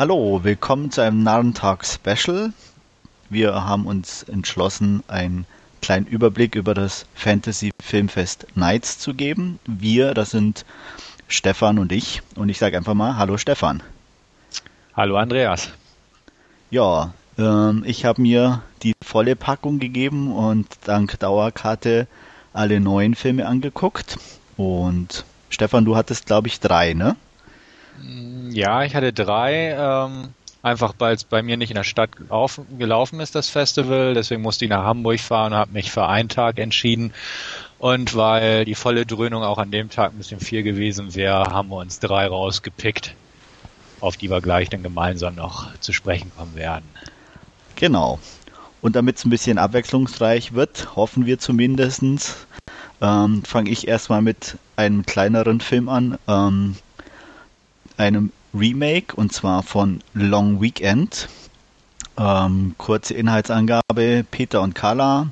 Hallo, willkommen zu einem Narrentag-Special. Wir haben uns entschlossen, einen kleinen Überblick über das Fantasy Filmfest Nights zu geben. Wir, das sind Stefan und ich. Und ich sage einfach mal Hallo Stefan. Hallo Andreas. Ja, ähm, ich habe mir die volle Packung gegeben und dank Dauerkarte alle neuen Filme angeguckt. Und Stefan, du hattest, glaube ich, drei, ne? Ja, ich hatte drei. Ähm, einfach weil es bei mir nicht in der Stadt auf, gelaufen ist, das Festival. Deswegen musste ich nach Hamburg fahren und habe mich für einen Tag entschieden. Und weil die volle Dröhnung auch an dem Tag ein bisschen viel gewesen wäre, haben wir uns drei rausgepickt, auf die wir gleich dann gemeinsam noch zu sprechen kommen werden. Genau. Und damit es ein bisschen abwechslungsreich wird, hoffen wir zumindest, ähm, fange ich erstmal mit einem kleineren Film an. Ähm, einem Remake und zwar von Long Weekend. Ähm, kurze Inhaltsangabe: Peter und Carla,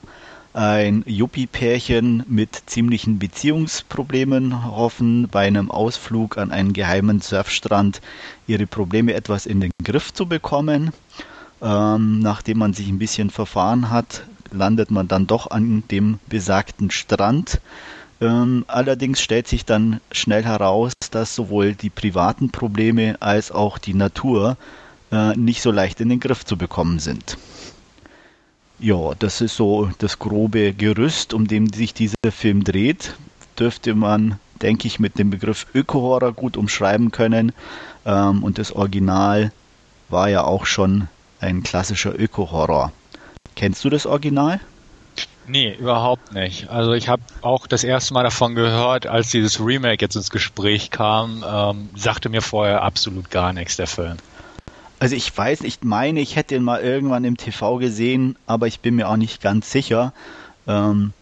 ein Yuppie-Pärchen mit ziemlichen Beziehungsproblemen, hoffen bei einem Ausflug an einen geheimen Surfstrand ihre Probleme etwas in den Griff zu bekommen. Ähm, nachdem man sich ein bisschen verfahren hat, landet man dann doch an dem besagten Strand ähm, allerdings stellt sich dann schnell heraus, dass sowohl die privaten Probleme als auch die Natur äh, nicht so leicht in den Griff zu bekommen sind. Ja, das ist so das grobe Gerüst, um dem sich dieser Film dreht. Dürfte man, denke ich, mit dem Begriff Öko-Horror gut umschreiben können. Ähm, und das Original war ja auch schon ein klassischer Öko-Horror. Kennst du das Original? Nee, überhaupt nicht. Also ich habe auch das erste Mal davon gehört, als dieses Remake jetzt ins Gespräch kam, ähm, sagte mir vorher absolut gar nichts der Film. Also ich weiß, ich meine, ich hätte ihn mal irgendwann im TV gesehen, aber ich bin mir auch nicht ganz sicher. Ähm,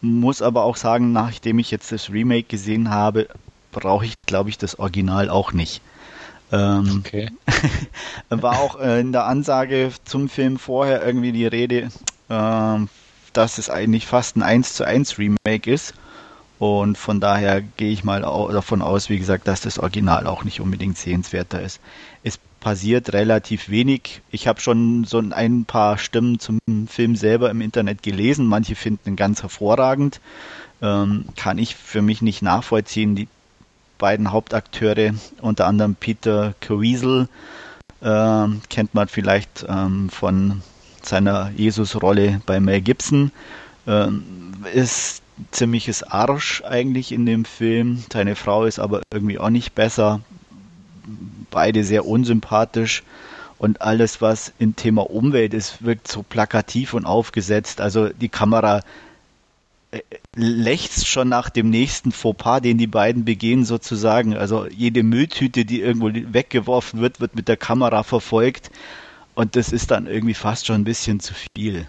muss aber auch sagen, nachdem ich jetzt das Remake gesehen habe, brauche ich, glaube ich, das Original auch nicht. Ähm, okay. war auch äh, in der Ansage zum Film vorher irgendwie die Rede äh, dass es eigentlich fast ein 1 zu 1 Remake ist. Und von daher gehe ich mal davon aus, wie gesagt, dass das Original auch nicht unbedingt sehenswerter ist. Es passiert relativ wenig. Ich habe schon so ein paar Stimmen zum Film selber im Internet gelesen. Manche finden ihn ganz hervorragend. Ähm, kann ich für mich nicht nachvollziehen. Die beiden Hauptakteure, unter anderem Peter Caviezel, äh, kennt man vielleicht ähm, von seiner Jesus-Rolle bei Mel Gibson. Ähm, ist ziemliches Arsch eigentlich in dem Film. Seine Frau ist aber irgendwie auch nicht besser. Beide sehr unsympathisch. Und alles, was im Thema Umwelt ist, wirkt so plakativ und aufgesetzt. Also die Kamera äh, lächzt schon nach dem nächsten Fauxpas, den die beiden begehen sozusagen. Also jede Mülltüte, die irgendwo weggeworfen wird, wird mit der Kamera verfolgt. Und das ist dann irgendwie fast schon ein bisschen zu viel.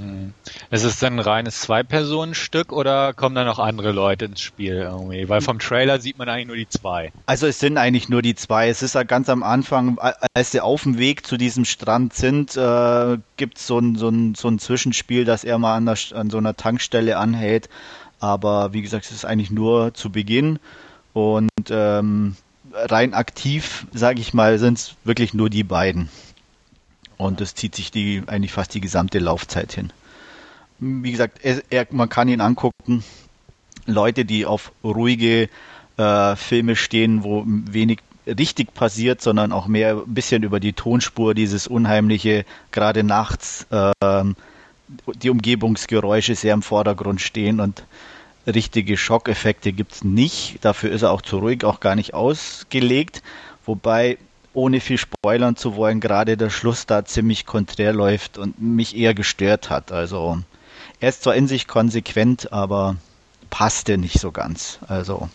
Hm. Ist es denn ein reines Zwei-Personen-Stück oder kommen da noch andere Leute ins Spiel irgendwie? Weil vom Trailer sieht man eigentlich nur die zwei. Also es sind eigentlich nur die zwei. Es ist ja ganz am Anfang, als sie auf dem Weg zu diesem Strand sind, äh, gibt so es so ein, so ein Zwischenspiel, dass er mal an, der, an so einer Tankstelle anhält. Aber wie gesagt, es ist eigentlich nur zu Beginn. Und ähm, rein aktiv, sage ich mal, sind es wirklich nur die beiden. Und das zieht sich die eigentlich fast die gesamte Laufzeit hin. Wie gesagt, er, er, man kann ihn angucken. Leute, die auf ruhige äh, Filme stehen, wo wenig richtig passiert, sondern auch mehr ein bisschen über die Tonspur, dieses unheimliche, gerade nachts, äh, die Umgebungsgeräusche sehr im Vordergrund stehen und richtige Schockeffekte gibt es nicht. Dafür ist er auch zu ruhig, auch gar nicht ausgelegt. Wobei ohne viel spoilern zu wollen, gerade der Schluss da ziemlich konträr läuft und mich eher gestört hat. Also er ist zwar in sich konsequent, aber passte nicht so ganz. Also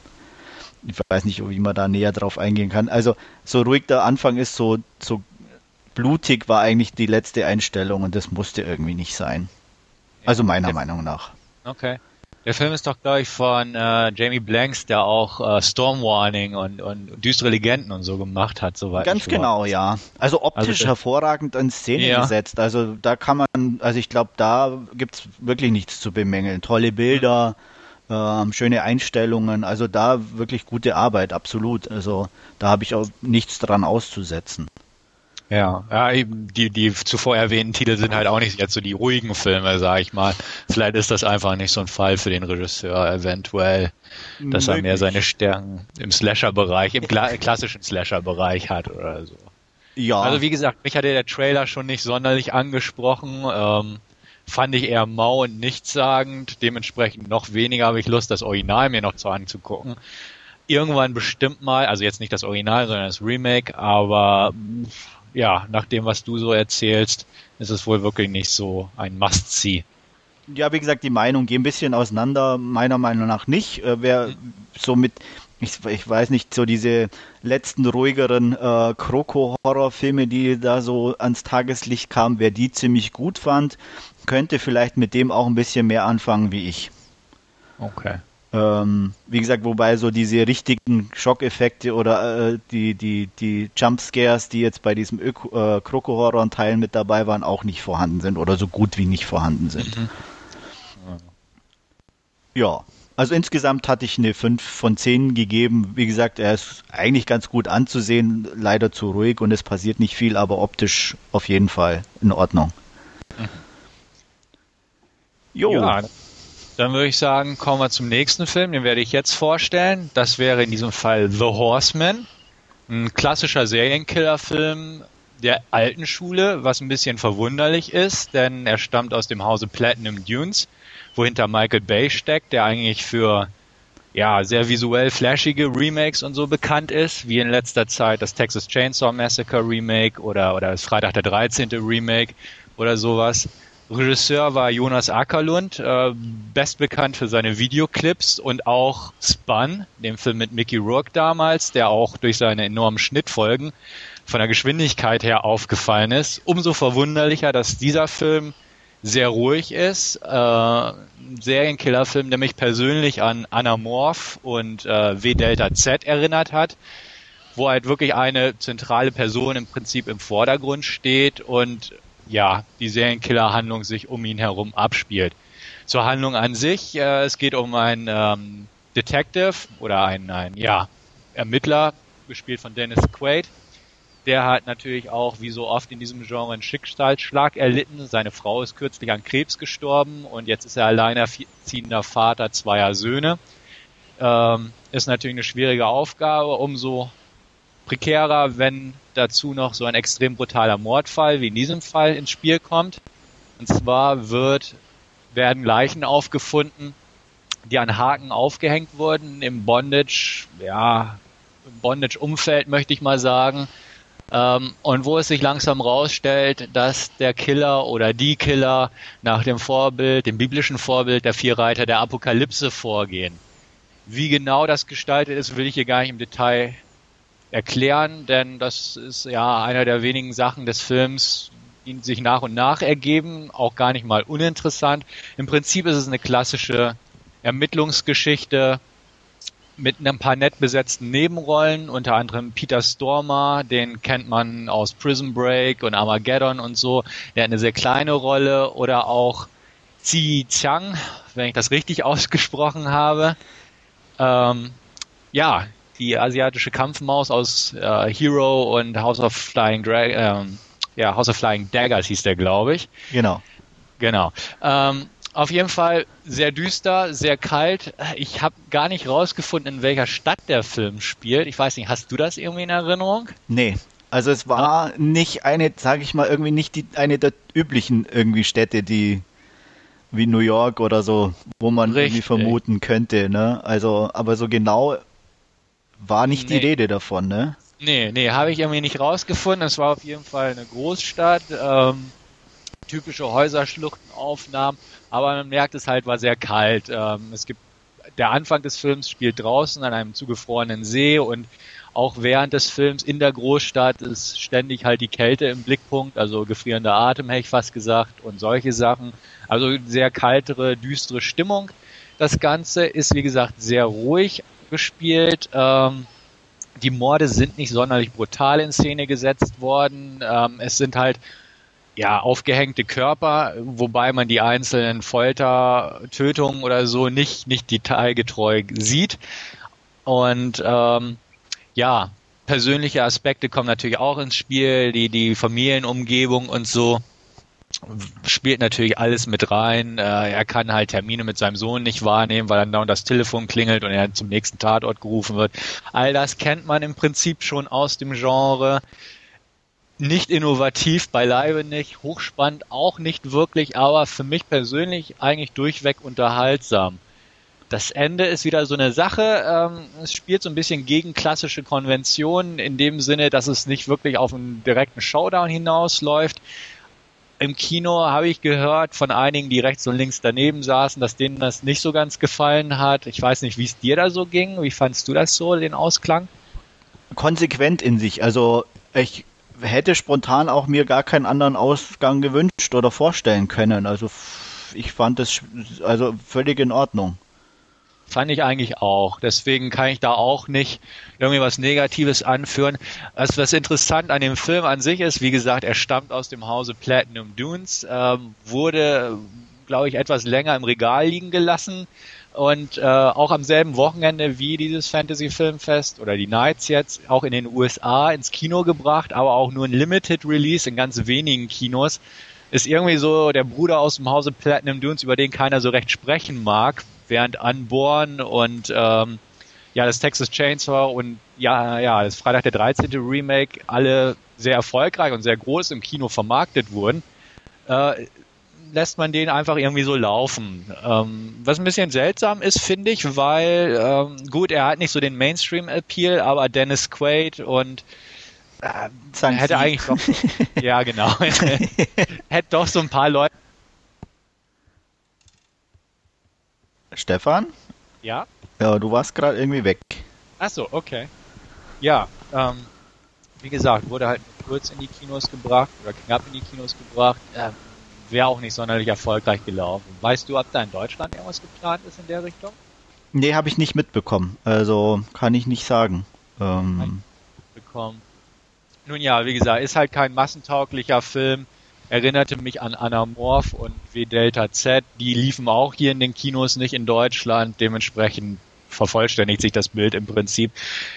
ich weiß nicht, wie man da näher drauf eingehen kann. Also so ruhig der Anfang ist, so, so blutig war eigentlich die letzte Einstellung und das musste irgendwie nicht sein. Also meiner ja. Meinung nach. Okay. Der Film ist doch, glaube ich, von äh, Jamie Blanks, der auch äh, Storm Warning und, und düstere Legenden und so gemacht hat, soweit. Ganz genau, ja. Also optisch also, hervorragend in Szene ja. gesetzt. Also da kann man, also ich glaube, da gibt's wirklich nichts zu bemängeln. Tolle Bilder, ähm, schöne Einstellungen, also da wirklich gute Arbeit, absolut. Also da habe ich auch nichts dran auszusetzen. Ja, ja eben die, die zuvor erwähnten Titel sind halt auch nicht jetzt so die ruhigen Filme, sag ich mal. Vielleicht ist das einfach nicht so ein Fall für den Regisseur, eventuell, dass Möglich. er mehr seine Stärken im Slasher-Bereich, im klassischen Slasher-Bereich hat oder so. Ja. Also wie gesagt, mich hatte der Trailer schon nicht sonderlich angesprochen. Ähm, fand ich eher mau und nichtssagend. Dementsprechend noch weniger habe ich Lust, das Original mir noch zu anzugucken. Irgendwann bestimmt mal, also jetzt nicht das Original, sondern das Remake, aber ja, nach dem, was du so erzählst, ist es wohl wirklich nicht so ein Must-See. Ja, wie gesagt, die Meinungen gehen ein bisschen auseinander. Meiner Meinung nach nicht. Äh, wer so mit, ich, ich, weiß nicht, so diese letzten ruhigeren äh, Kroko-Horrorfilme, die da so ans Tageslicht kamen, wer die ziemlich gut fand, könnte vielleicht mit dem auch ein bisschen mehr anfangen wie ich. Okay. Ähm, wie gesagt, wobei so diese richtigen Schockeffekte oder äh, die, die, die Jumpscares, die jetzt bei diesem Öko, äh, Kroko-Horror-Teil mit dabei waren, auch nicht vorhanden sind oder so gut wie nicht vorhanden sind. Mhm. Ja, also insgesamt hatte ich eine 5 von 10 gegeben. Wie gesagt, er ist eigentlich ganz gut anzusehen, leider zu ruhig und es passiert nicht viel, aber optisch auf jeden Fall in Ordnung. Mhm. Jo. Ja, dann würde ich sagen, kommen wir zum nächsten Film, den werde ich jetzt vorstellen. Das wäre in diesem Fall The Horseman, ein klassischer Serienkillerfilm der alten Schule, was ein bisschen verwunderlich ist, denn er stammt aus dem Hause Platinum Dunes, wohinter Michael Bay steckt, der eigentlich für ja, sehr visuell flashige Remakes und so bekannt ist, wie in letzter Zeit das Texas Chainsaw Massacre Remake oder, oder das Freitag der 13. Remake oder sowas. Regisseur war Jonas Ackerlund, äh, best bekannt für seine Videoclips und auch Spun, dem Film mit Mickey Rourke damals, der auch durch seine enormen Schnittfolgen von der Geschwindigkeit her aufgefallen ist. Umso verwunderlicher, dass dieser Film sehr ruhig ist. Äh, ein Serienkillerfilm, der mich persönlich an Anamorph und äh, W Delta Z erinnert hat, wo halt wirklich eine zentrale Person im Prinzip im Vordergrund steht und ja, die Serienkiller-Handlung sich um ihn herum abspielt. Zur Handlung an sich, äh, es geht um einen ähm, Detective oder einen, einen ja, Ermittler, gespielt von Dennis Quaid. Der hat natürlich auch, wie so oft in diesem Genre, einen Schicksalsschlag erlitten. Seine Frau ist kürzlich an Krebs gestorben und jetzt ist er alleinerziehender Vater zweier Söhne. Ähm, ist natürlich eine schwierige Aufgabe. Umso prekärer, wenn dazu noch so ein extrem brutaler Mordfall wie in diesem Fall ins Spiel kommt. Und zwar wird, werden Leichen aufgefunden, die an Haken aufgehängt wurden im Bondage, ja, im Bondage-Umfeld möchte ich mal sagen. Ähm, und wo es sich langsam rausstellt, dass der Killer oder die Killer nach dem Vorbild, dem biblischen Vorbild der vier Reiter der Apokalypse vorgehen. Wie genau das gestaltet ist, will ich hier gar nicht im Detail erklären, denn das ist ja einer der wenigen Sachen des Films, die sich nach und nach ergeben, auch gar nicht mal uninteressant. Im Prinzip ist es eine klassische Ermittlungsgeschichte mit ein paar nett besetzten Nebenrollen, unter anderem Peter Stormer, den kennt man aus Prison Break und Armageddon und so. Der hat eine sehr kleine Rolle oder auch Zi Chang, wenn ich das richtig ausgesprochen habe. Ähm, ja, die asiatische Kampfmaus aus äh, Hero und House of Flying Drag ähm, ja, House of Flying Daggers hieß der, glaube ich. Genau. Genau. Ähm, auf jeden Fall sehr düster, sehr kalt. Ich habe gar nicht rausgefunden, in welcher Stadt der Film spielt. Ich weiß nicht, hast du das irgendwie in Erinnerung? Nee. Also es war nicht eine, sage ich mal, irgendwie nicht die, eine der üblichen irgendwie Städte, die wie New York oder so, wo man Richtig. irgendwie vermuten könnte. Ne? Also, aber so genau war nicht nee. die Rede davon, ne? Nee, nee, habe ich irgendwie nicht rausgefunden. Es war auf jeden Fall eine Großstadt, ähm, typische Häuserschluchtenaufnahmen, aber man merkt es halt, war sehr kalt. Ähm, es gibt der Anfang des Films spielt draußen an einem zugefrorenen See und auch während des Films in der Großstadt ist ständig halt die Kälte im Blickpunkt, also gefrierender Atem, hätte ich fast gesagt, und solche Sachen. Also sehr kaltere, düstere Stimmung. Das Ganze ist, wie gesagt, sehr ruhig, gespielt. Ähm, die Morde sind nicht sonderlich brutal in Szene gesetzt worden. Ähm, es sind halt ja aufgehängte Körper, wobei man die einzelnen Folter, Tötungen oder so nicht nicht detailgetreu sieht. Und ähm, ja, persönliche Aspekte kommen natürlich auch ins Spiel, die, die Familienumgebung und so spielt natürlich alles mit rein. Äh, er kann halt Termine mit seinem Sohn nicht wahrnehmen, weil dann dauernd das Telefon klingelt und er zum nächsten Tatort gerufen wird. All das kennt man im Prinzip schon aus dem Genre. Nicht innovativ, beileibe nicht, hochspannend auch nicht wirklich, aber für mich persönlich eigentlich durchweg unterhaltsam. Das Ende ist wieder so eine Sache. Ähm, es spielt so ein bisschen gegen klassische Konventionen in dem Sinne, dass es nicht wirklich auf einen direkten Showdown hinausläuft im Kino habe ich gehört von einigen, die rechts und links daneben saßen, dass denen das nicht so ganz gefallen hat. Ich weiß nicht, wie es dir da so ging. Wie fandst du das so, den Ausklang? Konsequent in sich. Also ich hätte spontan auch mir gar keinen anderen Ausgang gewünscht oder vorstellen können. Also ich fand es also völlig in Ordnung. Fand ich eigentlich auch. Deswegen kann ich da auch nicht irgendwie was Negatives anführen. Was, was interessant an dem Film an sich ist, wie gesagt, er stammt aus dem Hause Platinum Dunes, ähm, wurde, glaube ich, etwas länger im Regal liegen gelassen und äh, auch am selben Wochenende wie dieses Fantasy Filmfest oder die Nights jetzt auch in den USA ins Kino gebracht, aber auch nur ein Limited Release in ganz wenigen Kinos. Ist irgendwie so der Bruder aus dem Hause Platinum Dunes, über den keiner so recht sprechen mag, während Unborn und ähm, ja, das Texas Chainsaw und ja, ja, das Freitag der 13. Remake alle sehr erfolgreich und sehr groß im Kino vermarktet wurden, äh, lässt man den einfach irgendwie so laufen. Ähm, was ein bisschen seltsam ist, finde ich, weil, ähm, gut, er hat nicht so den Mainstream-Appeal, aber Dennis Quaid und äh, hätte eigentlich doch, ja genau, hätte doch so ein paar Leute Stefan? Ja? Ja, du warst gerade irgendwie weg. Ach so, okay. Ja, ähm, wie gesagt, wurde halt kurz in die Kinos gebracht oder knapp in die Kinos gebracht. Ähm, Wäre auch nicht sonderlich erfolgreich gelaufen. Weißt du, ob da in Deutschland irgendwas geplant ist in der Richtung? Nee, habe ich nicht mitbekommen. Also kann ich nicht sagen. Ähm, bekommen. Nun ja, wie gesagt, ist halt kein massentauglicher Film erinnerte mich an Anamorph und W Delta Z. Die liefen auch hier in den Kinos, nicht in Deutschland. Dementsprechend vervollständigt sich das Bild im Prinzip.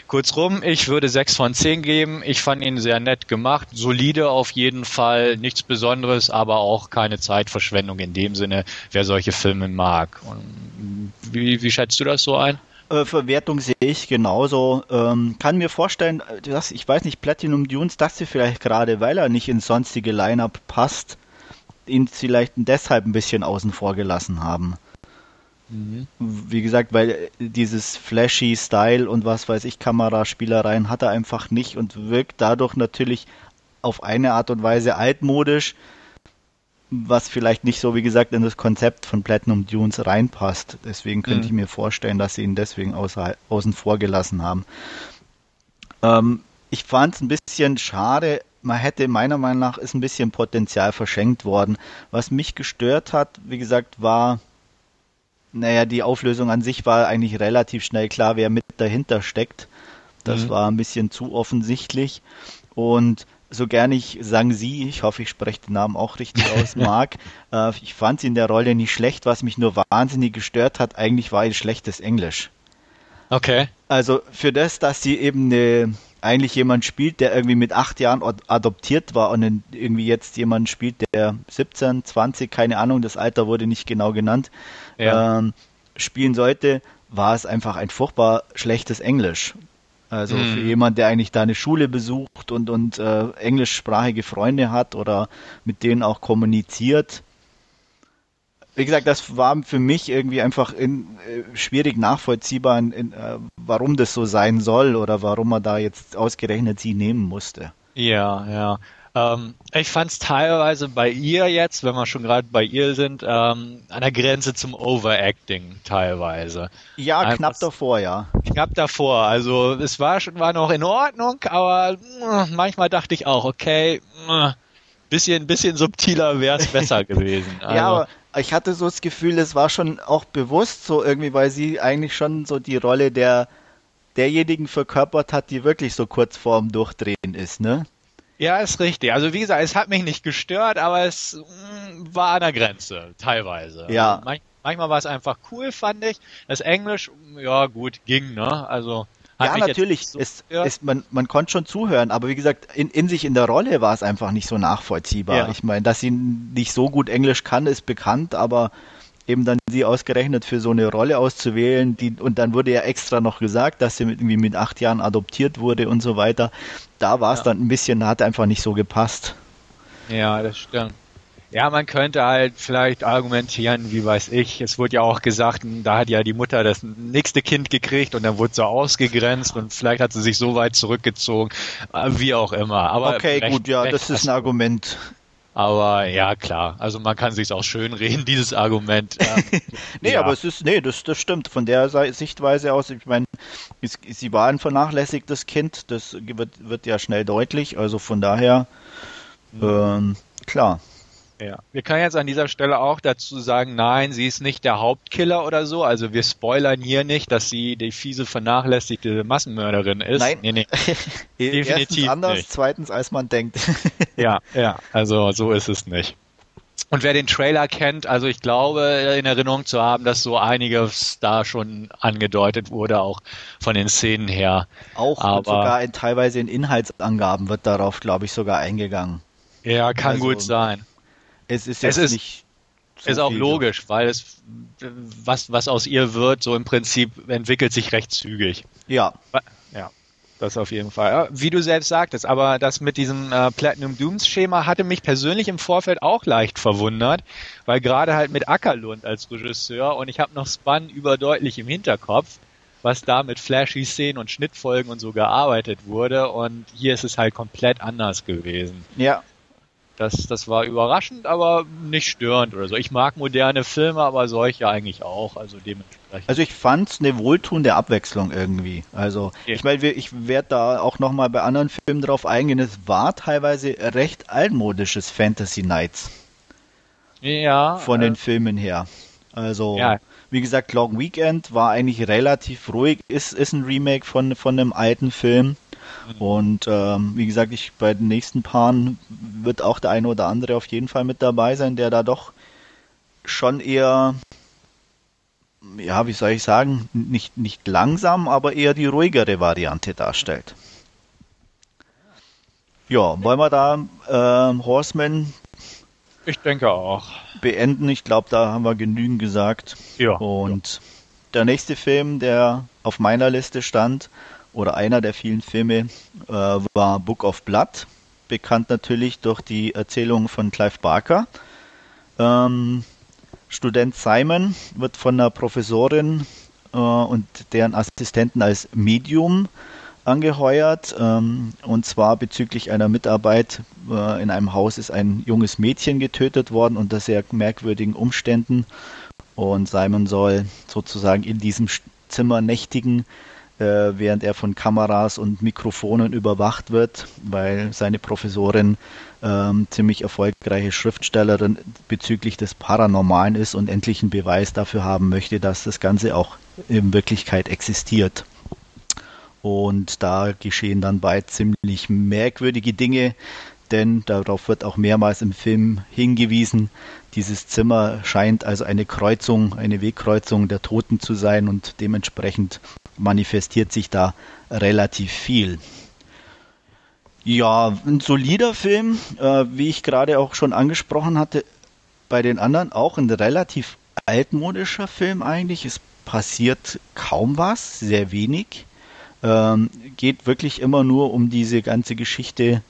Kurzrum, ich würde sechs von zehn geben. Ich fand ihn sehr nett gemacht, solide auf jeden Fall, nichts Besonderes, aber auch keine Zeitverschwendung in dem Sinne, wer solche Filme mag. Und wie, wie schätzt du das so ein? Äh, Verwertung sehe ich genauso. Ähm, kann mir vorstellen, äh, dass ich weiß nicht, Platinum Dunes, dass sie vielleicht gerade, weil er nicht ins sonstige Line-up passt, ihn vielleicht deshalb ein bisschen außen vor gelassen haben. Mhm. Wie gesagt, weil äh, dieses flashy Style und was weiß ich, Kameraspielereien hat er einfach nicht und wirkt dadurch natürlich auf eine Art und Weise altmodisch was vielleicht nicht so, wie gesagt, in das Konzept von Platinum Dunes reinpasst. Deswegen könnte mhm. ich mir vorstellen, dass sie ihn deswegen außer, außen vor gelassen haben. Ähm, ich fand es ein bisschen schade. Man hätte meiner Meinung nach ist ein bisschen Potenzial verschenkt worden. Was mich gestört hat, wie gesagt, war, naja, die Auflösung an sich war eigentlich relativ schnell klar, wer mit dahinter steckt. Das mhm. war ein bisschen zu offensichtlich. Und so gern ich Sang Sie, ich hoffe, ich spreche den Namen auch richtig aus, mag. äh, ich fand sie in der Rolle nicht schlecht. Was mich nur wahnsinnig gestört hat, eigentlich war ihr schlechtes Englisch. Okay. Also für das, dass sie eben eine, eigentlich jemand spielt, der irgendwie mit acht Jahren adoptiert war und irgendwie jetzt jemand spielt, der 17, 20, keine Ahnung, das Alter wurde nicht genau genannt, ja. ähm, spielen sollte, war es einfach ein furchtbar schlechtes Englisch. Also mhm. für jemand, der eigentlich da eine Schule besucht und, und äh, englischsprachige Freunde hat oder mit denen auch kommuniziert. Wie gesagt, das war für mich irgendwie einfach in, äh, schwierig nachvollziehbar, in, in, äh, warum das so sein soll oder warum man da jetzt ausgerechnet sie nehmen musste. Ja, ja. Ähm, ich fand es teilweise bei ihr jetzt, wenn wir schon gerade bei ihr sind, ähm, an der Grenze zum Overacting teilweise. Ja, Einfach knapp davor, ja. Knapp davor. Also es war schon war noch in Ordnung, aber mh, manchmal dachte ich auch, okay, mh, bisschen bisschen subtiler wäre es besser gewesen. Also, ja, aber ich hatte so das Gefühl, es war schon auch bewusst so irgendwie, weil sie eigentlich schon so die Rolle der derjenigen verkörpert hat, die wirklich so kurz vorm Durchdrehen ist, ne? Ja, ist richtig. Also wie gesagt, es hat mich nicht gestört, aber es mh, mm, war an der Grenze, teilweise. Ja. Also manch, manchmal war es einfach cool, fand ich. Das Englisch, ja gut, ging, ne? Also ja, natürlich. So es, es, man, man konnte schon zuhören, aber wie gesagt, in, in sich in der Rolle war es einfach nicht so nachvollziehbar. Ja. Ich meine, dass sie nicht so gut Englisch kann, ist bekannt, aber eben dann sie ausgerechnet für so eine Rolle auszuwählen, die, und dann wurde ja extra noch gesagt, dass sie mit, irgendwie mit acht Jahren adoptiert wurde und so weiter. Da war es ja. dann ein bisschen, hat einfach nicht so gepasst. Ja, das stimmt. Ja, man könnte halt vielleicht argumentieren, wie weiß ich, es wurde ja auch gesagt, da hat ja die Mutter das nächste Kind gekriegt und dann wurde sie ausgegrenzt und vielleicht hat sie sich so weit zurückgezogen, äh, wie auch immer. Aber okay, recht, gut, ja, das ist ein Argument. Aber ja, klar. Also man kann sich auch schön reden, dieses Argument. Ähm, nee, ja. aber es ist, nee, das, das stimmt. Von der Sichtweise aus, ich meine, sie war ein vernachlässigtes Kind, das wird, wird ja schnell deutlich. Also von daher, ähm, klar. Ja, wir können jetzt an dieser Stelle auch dazu sagen, nein, sie ist nicht der Hauptkiller oder so. Also wir spoilern hier nicht, dass sie die fiese, vernachlässigte Massenmörderin ist. Nein, nee, nee. definitiv Erstens anders, nicht. zweitens als man denkt. ja, ja, also so ist es nicht. Und wer den Trailer kennt, also ich glaube, in Erinnerung zu haben, dass so einiges da schon angedeutet wurde, auch von den Szenen her. Auch Aber, sogar in, teilweise in Inhaltsangaben wird darauf, glaube ich, sogar eingegangen. Ja, kann also, gut sein. Es ist jetzt es ist, nicht. So ist auch logisch, weil es was was aus ihr wird, so im Prinzip entwickelt sich recht zügig. Ja. Ja. Das auf jeden Fall. Wie du selbst sagtest, aber das mit diesem äh, Platinum Dooms Schema hatte mich persönlich im Vorfeld auch leicht verwundert, weil gerade halt mit Ackerlund als Regisseur und ich habe noch Spun überdeutlich im Hinterkopf, was da mit flashy Szenen und Schnittfolgen und so gearbeitet wurde und hier ist es halt komplett anders gewesen. Ja, das, das war überraschend, aber nicht störend oder so. Ich mag moderne Filme, aber solche eigentlich auch, also dementsprechend. Also ich fand es eine wohltuende Abwechslung irgendwie. Also okay. ich meine, ich werde da auch nochmal bei anderen Filmen drauf eingehen. Es war teilweise recht altmodisches Fantasy Nights. Ja. Von äh, den Filmen her. Also ja. wie gesagt, Long Weekend war eigentlich relativ ruhig. Ist, ist ein Remake von, von einem alten Film. Und ähm, wie gesagt, ich bei den nächsten Paaren wird auch der eine oder andere auf jeden Fall mit dabei sein, der da doch schon eher, ja, wie soll ich sagen, nicht, nicht langsam, aber eher die ruhigere Variante darstellt. Ja, wollen wir da äh, Horseman? Ich denke auch. Beenden. Ich glaube, da haben wir genügend gesagt. Ja. Und ja. der nächste Film, der auf meiner Liste stand, oder einer der vielen Filme äh, war Book of Blood, bekannt natürlich durch die Erzählung von Clive Barker. Ähm, Student Simon wird von einer Professorin äh, und deren Assistenten als Medium angeheuert. Ähm, und zwar bezüglich einer Mitarbeit äh, in einem Haus ist ein junges Mädchen getötet worden unter sehr merkwürdigen Umständen. Und Simon soll sozusagen in diesem Zimmer nächtigen, während er von Kameras und Mikrofonen überwacht wird, weil seine Professorin ähm, ziemlich erfolgreiche Schriftstellerin bezüglich des Paranormalen ist und endlich einen Beweis dafür haben möchte, dass das Ganze auch in Wirklichkeit existiert. Und da geschehen dann bald ziemlich merkwürdige Dinge, denn darauf wird auch mehrmals im Film hingewiesen. Dieses Zimmer scheint also eine Kreuzung, eine Wegkreuzung der Toten zu sein und dementsprechend manifestiert sich da relativ viel. Ja, ein solider Film, äh, wie ich gerade auch schon angesprochen hatte, bei den anderen auch ein relativ altmodischer Film eigentlich. Es passiert kaum was, sehr wenig. Ähm, geht wirklich immer nur um diese ganze Geschichte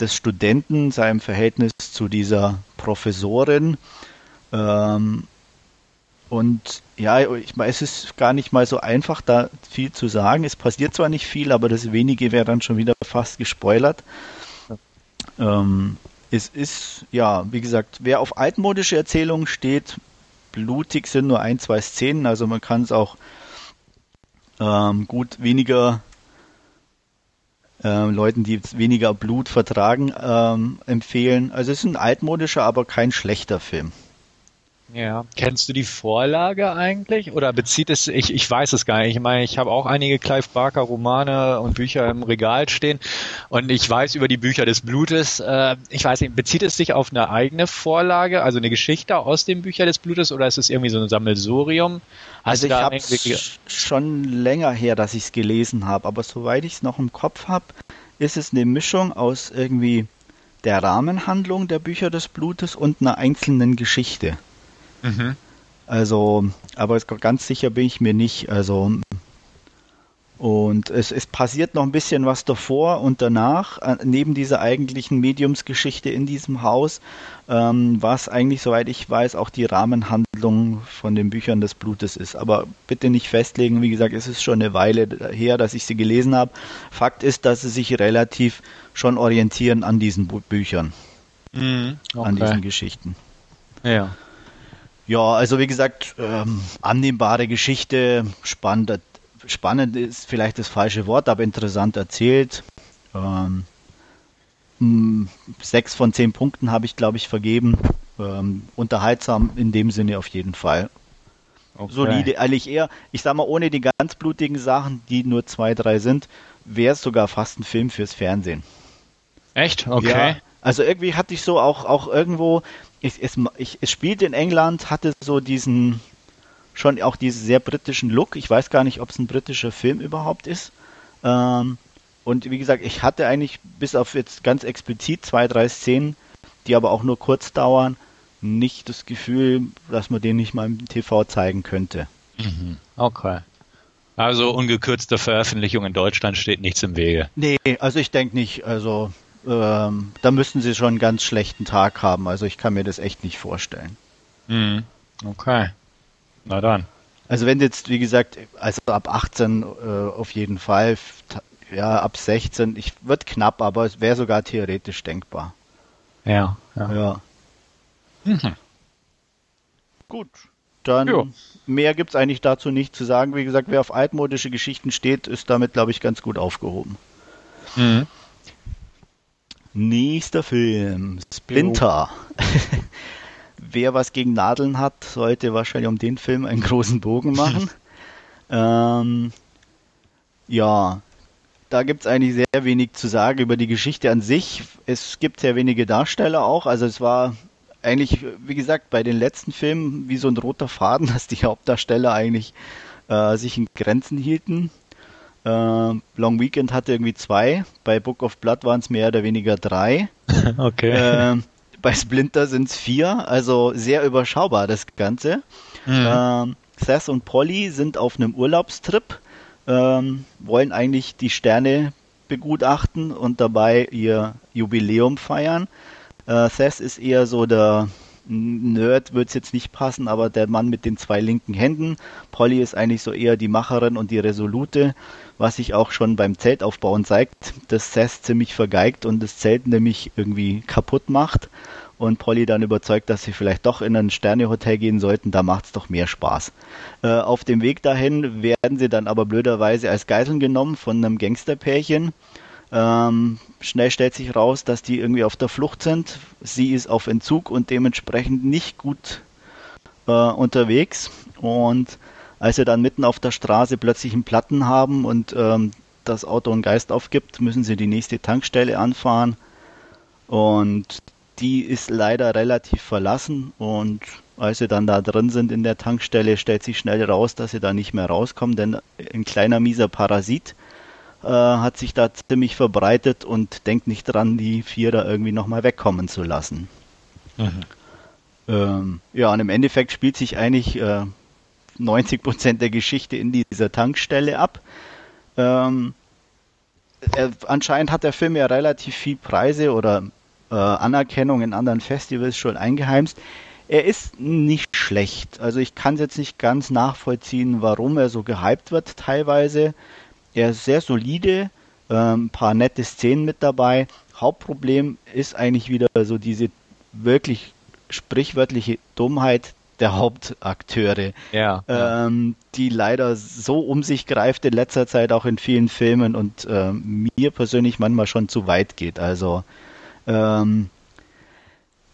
des Studenten, seinem Verhältnis zu dieser Professorin. Ähm, und ja, ich meine, es ist gar nicht mal so einfach, da viel zu sagen. Es passiert zwar nicht viel, aber das wenige wäre dann schon wieder fast gespoilert. Ähm, es ist, ja, wie gesagt, wer auf altmodische Erzählungen steht, blutig sind nur ein, zwei Szenen, also man kann es auch ähm, gut weniger äh, Leuten, die weniger Blut vertragen, ähm, empfehlen. Also es ist ein altmodischer, aber kein schlechter Film Ja. Kennst du die Vorlage eigentlich? Oder bezieht es, ich, ich weiß es gar nicht. Ich meine, ich habe auch einige Clive Barker Romane und Bücher im Regal stehen und ich weiß über die Bücher des Blutes. Äh, ich weiß nicht, bezieht es sich auf eine eigene Vorlage, also eine Geschichte aus den Büchern des Blutes oder ist es irgendwie so ein Sammelsurium? Hast also ich habe schon länger her, dass ich es gelesen habe, aber soweit ich es noch im Kopf habe, ist es eine Mischung aus irgendwie der Rahmenhandlung der Bücher des Blutes und einer einzelnen Geschichte. Mhm. Also, aber ganz sicher bin ich mir nicht. Also, und es, es passiert noch ein bisschen was davor und danach, äh, neben dieser eigentlichen Mediumsgeschichte in diesem Haus, ähm, was eigentlich, soweit ich weiß, auch die Rahmenhandlung von den Büchern des Blutes ist. Aber bitte nicht festlegen, wie gesagt, es ist schon eine Weile her, dass ich sie gelesen habe. Fakt ist, dass sie sich relativ schon orientieren an diesen Büchern, mhm, okay. an diesen Geschichten. Ja. Ja, also wie gesagt, ähm, annehmbare Geschichte, spannend, spannend ist vielleicht das falsche Wort, aber interessant erzählt. Ähm, hm, sechs von zehn Punkten habe ich, glaube ich, vergeben. Ähm, unterhaltsam in dem Sinne auf jeden Fall. Okay. Solide, eigentlich eher, ich sag mal, ohne die ganz blutigen Sachen, die nur zwei, drei sind, wäre es sogar fast ein Film fürs Fernsehen. Echt? Okay. Ja, also irgendwie hatte ich so auch, auch irgendwo, ich, es, ich, es spielte in England, hatte so diesen, schon auch diesen sehr britischen Look. Ich weiß gar nicht, ob es ein britischer Film überhaupt ist. Ähm, und wie gesagt, ich hatte eigentlich bis auf jetzt ganz explizit zwei, drei Szenen, die aber auch nur kurz dauern, nicht das Gefühl, dass man den nicht mal im TV zeigen könnte. Mhm. Okay. Also ungekürzte Veröffentlichung in Deutschland steht nichts im Wege. Nee, also ich denke nicht. Also ähm, da müssten sie schon einen ganz schlechten Tag haben. Also ich kann mir das echt nicht vorstellen. Mhm. Okay. Na dann. Also wenn jetzt, wie gesagt, also ab 18 äh, auf jeden Fall, ja, ab 16, ich wird knapp, aber es wäre sogar theoretisch denkbar. Ja, ja. ja. Mhm. Gut. Dann jo. mehr gibt es eigentlich dazu nicht zu sagen. Wie gesagt, wer auf altmodische Geschichten steht, ist damit, glaube ich, ganz gut aufgehoben. Mhm. Nächster Film, Splinter. Wer was gegen Nadeln hat, sollte wahrscheinlich um den Film einen großen Bogen machen. ähm, ja, da gibt es eigentlich sehr wenig zu sagen über die Geschichte an sich. Es gibt sehr wenige Darsteller auch. Also es war eigentlich, wie gesagt, bei den letzten Filmen wie so ein roter Faden, dass die Hauptdarsteller eigentlich äh, sich in Grenzen hielten. Äh, Long Weekend hatte irgendwie zwei, bei Book of Blood waren es mehr oder weniger drei. okay. Äh, bei Splinter sind es vier, also sehr überschaubar das Ganze. Mhm. Äh, Seth und Polly sind auf einem Urlaubstrip, ähm, wollen eigentlich die Sterne begutachten und dabei ihr Jubiläum feiern. Äh, Seth ist eher so der Nerd wird es jetzt nicht passen, aber der Mann mit den zwei linken Händen. Polly ist eigentlich so eher die Macherin und die Resolute, was sich auch schon beim Zeltaufbauen zeigt, dass Seth ziemlich vergeigt und das Zelt nämlich irgendwie kaputt macht und Polly dann überzeugt, dass sie vielleicht doch in ein Sternehotel gehen sollten, da macht es doch mehr Spaß. Äh, auf dem Weg dahin werden sie dann aber blöderweise als Geiseln genommen von einem Gangsterpärchen ähm, schnell stellt sich raus, dass die irgendwie auf der Flucht sind. Sie ist auf Entzug und dementsprechend nicht gut äh, unterwegs. Und als sie dann mitten auf der Straße plötzlich einen Platten haben und ähm, das Auto einen Geist aufgibt, müssen sie die nächste Tankstelle anfahren. Und die ist leider relativ verlassen und als sie dann da drin sind in der Tankstelle, stellt sich schnell raus, dass sie da nicht mehr rauskommen, denn ein kleiner mieser Parasit äh, hat sich da ziemlich verbreitet und denkt nicht dran, die vier da irgendwie nochmal wegkommen zu lassen. Mhm. Ähm, ja, und im Endeffekt spielt sich eigentlich äh, 90 Prozent der Geschichte in dieser Tankstelle ab. Ähm, äh, anscheinend hat der Film ja relativ viel Preise oder äh, Anerkennung in anderen Festivals schon eingeheimst. Er ist nicht schlecht. Also ich kann es jetzt nicht ganz nachvollziehen, warum er so gehypt wird teilweise. Er ist sehr solide, ein ähm, paar nette Szenen mit dabei. Hauptproblem ist eigentlich wieder so diese wirklich sprichwörtliche Dummheit der Hauptakteure, ja, ähm, die leider so um sich greift in letzter Zeit auch in vielen Filmen und äh, mir persönlich manchmal schon zu weit geht. Also ähm,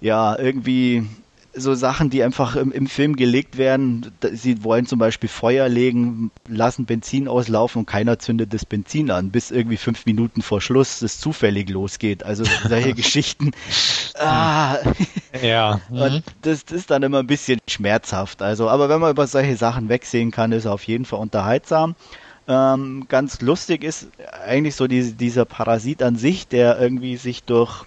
ja, irgendwie so Sachen, die einfach im, im, Film gelegt werden. Sie wollen zum Beispiel Feuer legen, lassen Benzin auslaufen und keiner zündet das Benzin an, bis irgendwie fünf Minuten vor Schluss es zufällig losgeht. Also solche Geschichten. Ah. Ja. Mhm. Und das, das, ist dann immer ein bisschen schmerzhaft. Also, aber wenn man über solche Sachen wegsehen kann, ist er auf jeden Fall unterhaltsam. Ähm, ganz lustig ist eigentlich so die, dieser Parasit an sich, der irgendwie sich durch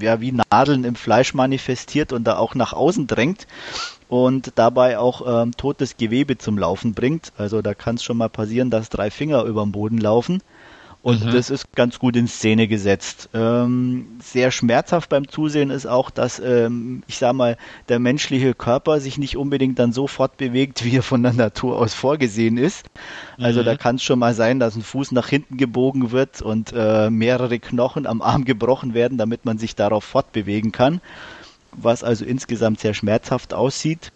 ja, wie Nadeln im Fleisch manifestiert und da auch nach außen drängt und dabei auch ähm, totes Gewebe zum Laufen bringt. Also da kann es schon mal passieren, dass drei Finger über dem Boden laufen. Und mhm. das ist ganz gut in Szene gesetzt. Ähm, sehr schmerzhaft beim Zusehen ist auch, dass, ähm, ich sag mal, der menschliche Körper sich nicht unbedingt dann so fortbewegt, wie er von der Natur aus vorgesehen ist. Also mhm. da kann es schon mal sein, dass ein Fuß nach hinten gebogen wird und äh, mehrere Knochen am Arm gebrochen werden, damit man sich darauf fortbewegen kann. Was also insgesamt sehr schmerzhaft aussieht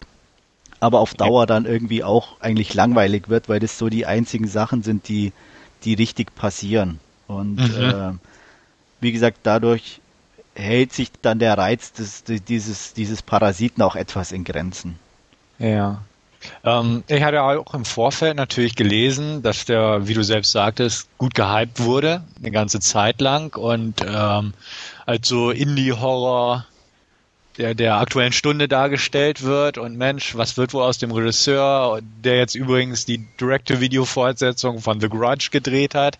aber auf Dauer dann irgendwie auch eigentlich langweilig wird, weil das so die einzigen Sachen sind, die die richtig passieren. Und mhm. äh, wie gesagt, dadurch hält sich dann der Reiz des, dieses, dieses Parasiten auch etwas in Grenzen. Ja. Ähm, ich hatte auch im Vorfeld natürlich gelesen, dass der, wie du selbst sagtest, gut gehypt wurde, eine ganze Zeit lang und ähm, als so Indie-Horror der, der aktuellen Stunde dargestellt wird und Mensch, was wird wohl aus dem Regisseur, der jetzt übrigens die Direct-to-Video-Fortsetzung von The Grudge gedreht hat.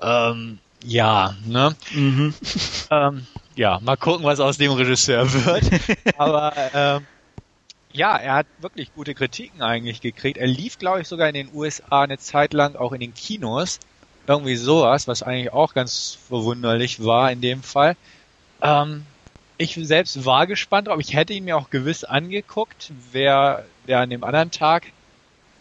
Ähm, ja, ne? Mhm. Ähm, ja, mal gucken, was aus dem Regisseur wird. Aber ähm, ja, er hat wirklich gute Kritiken eigentlich gekriegt. Er lief, glaube ich, sogar in den USA eine Zeit lang auch in den Kinos. Irgendwie sowas, was eigentlich auch ganz verwunderlich war in dem Fall. Ähm, ich selbst war gespannt aber Ich hätte ihn mir auch gewiss angeguckt. Wäre wär an dem anderen Tag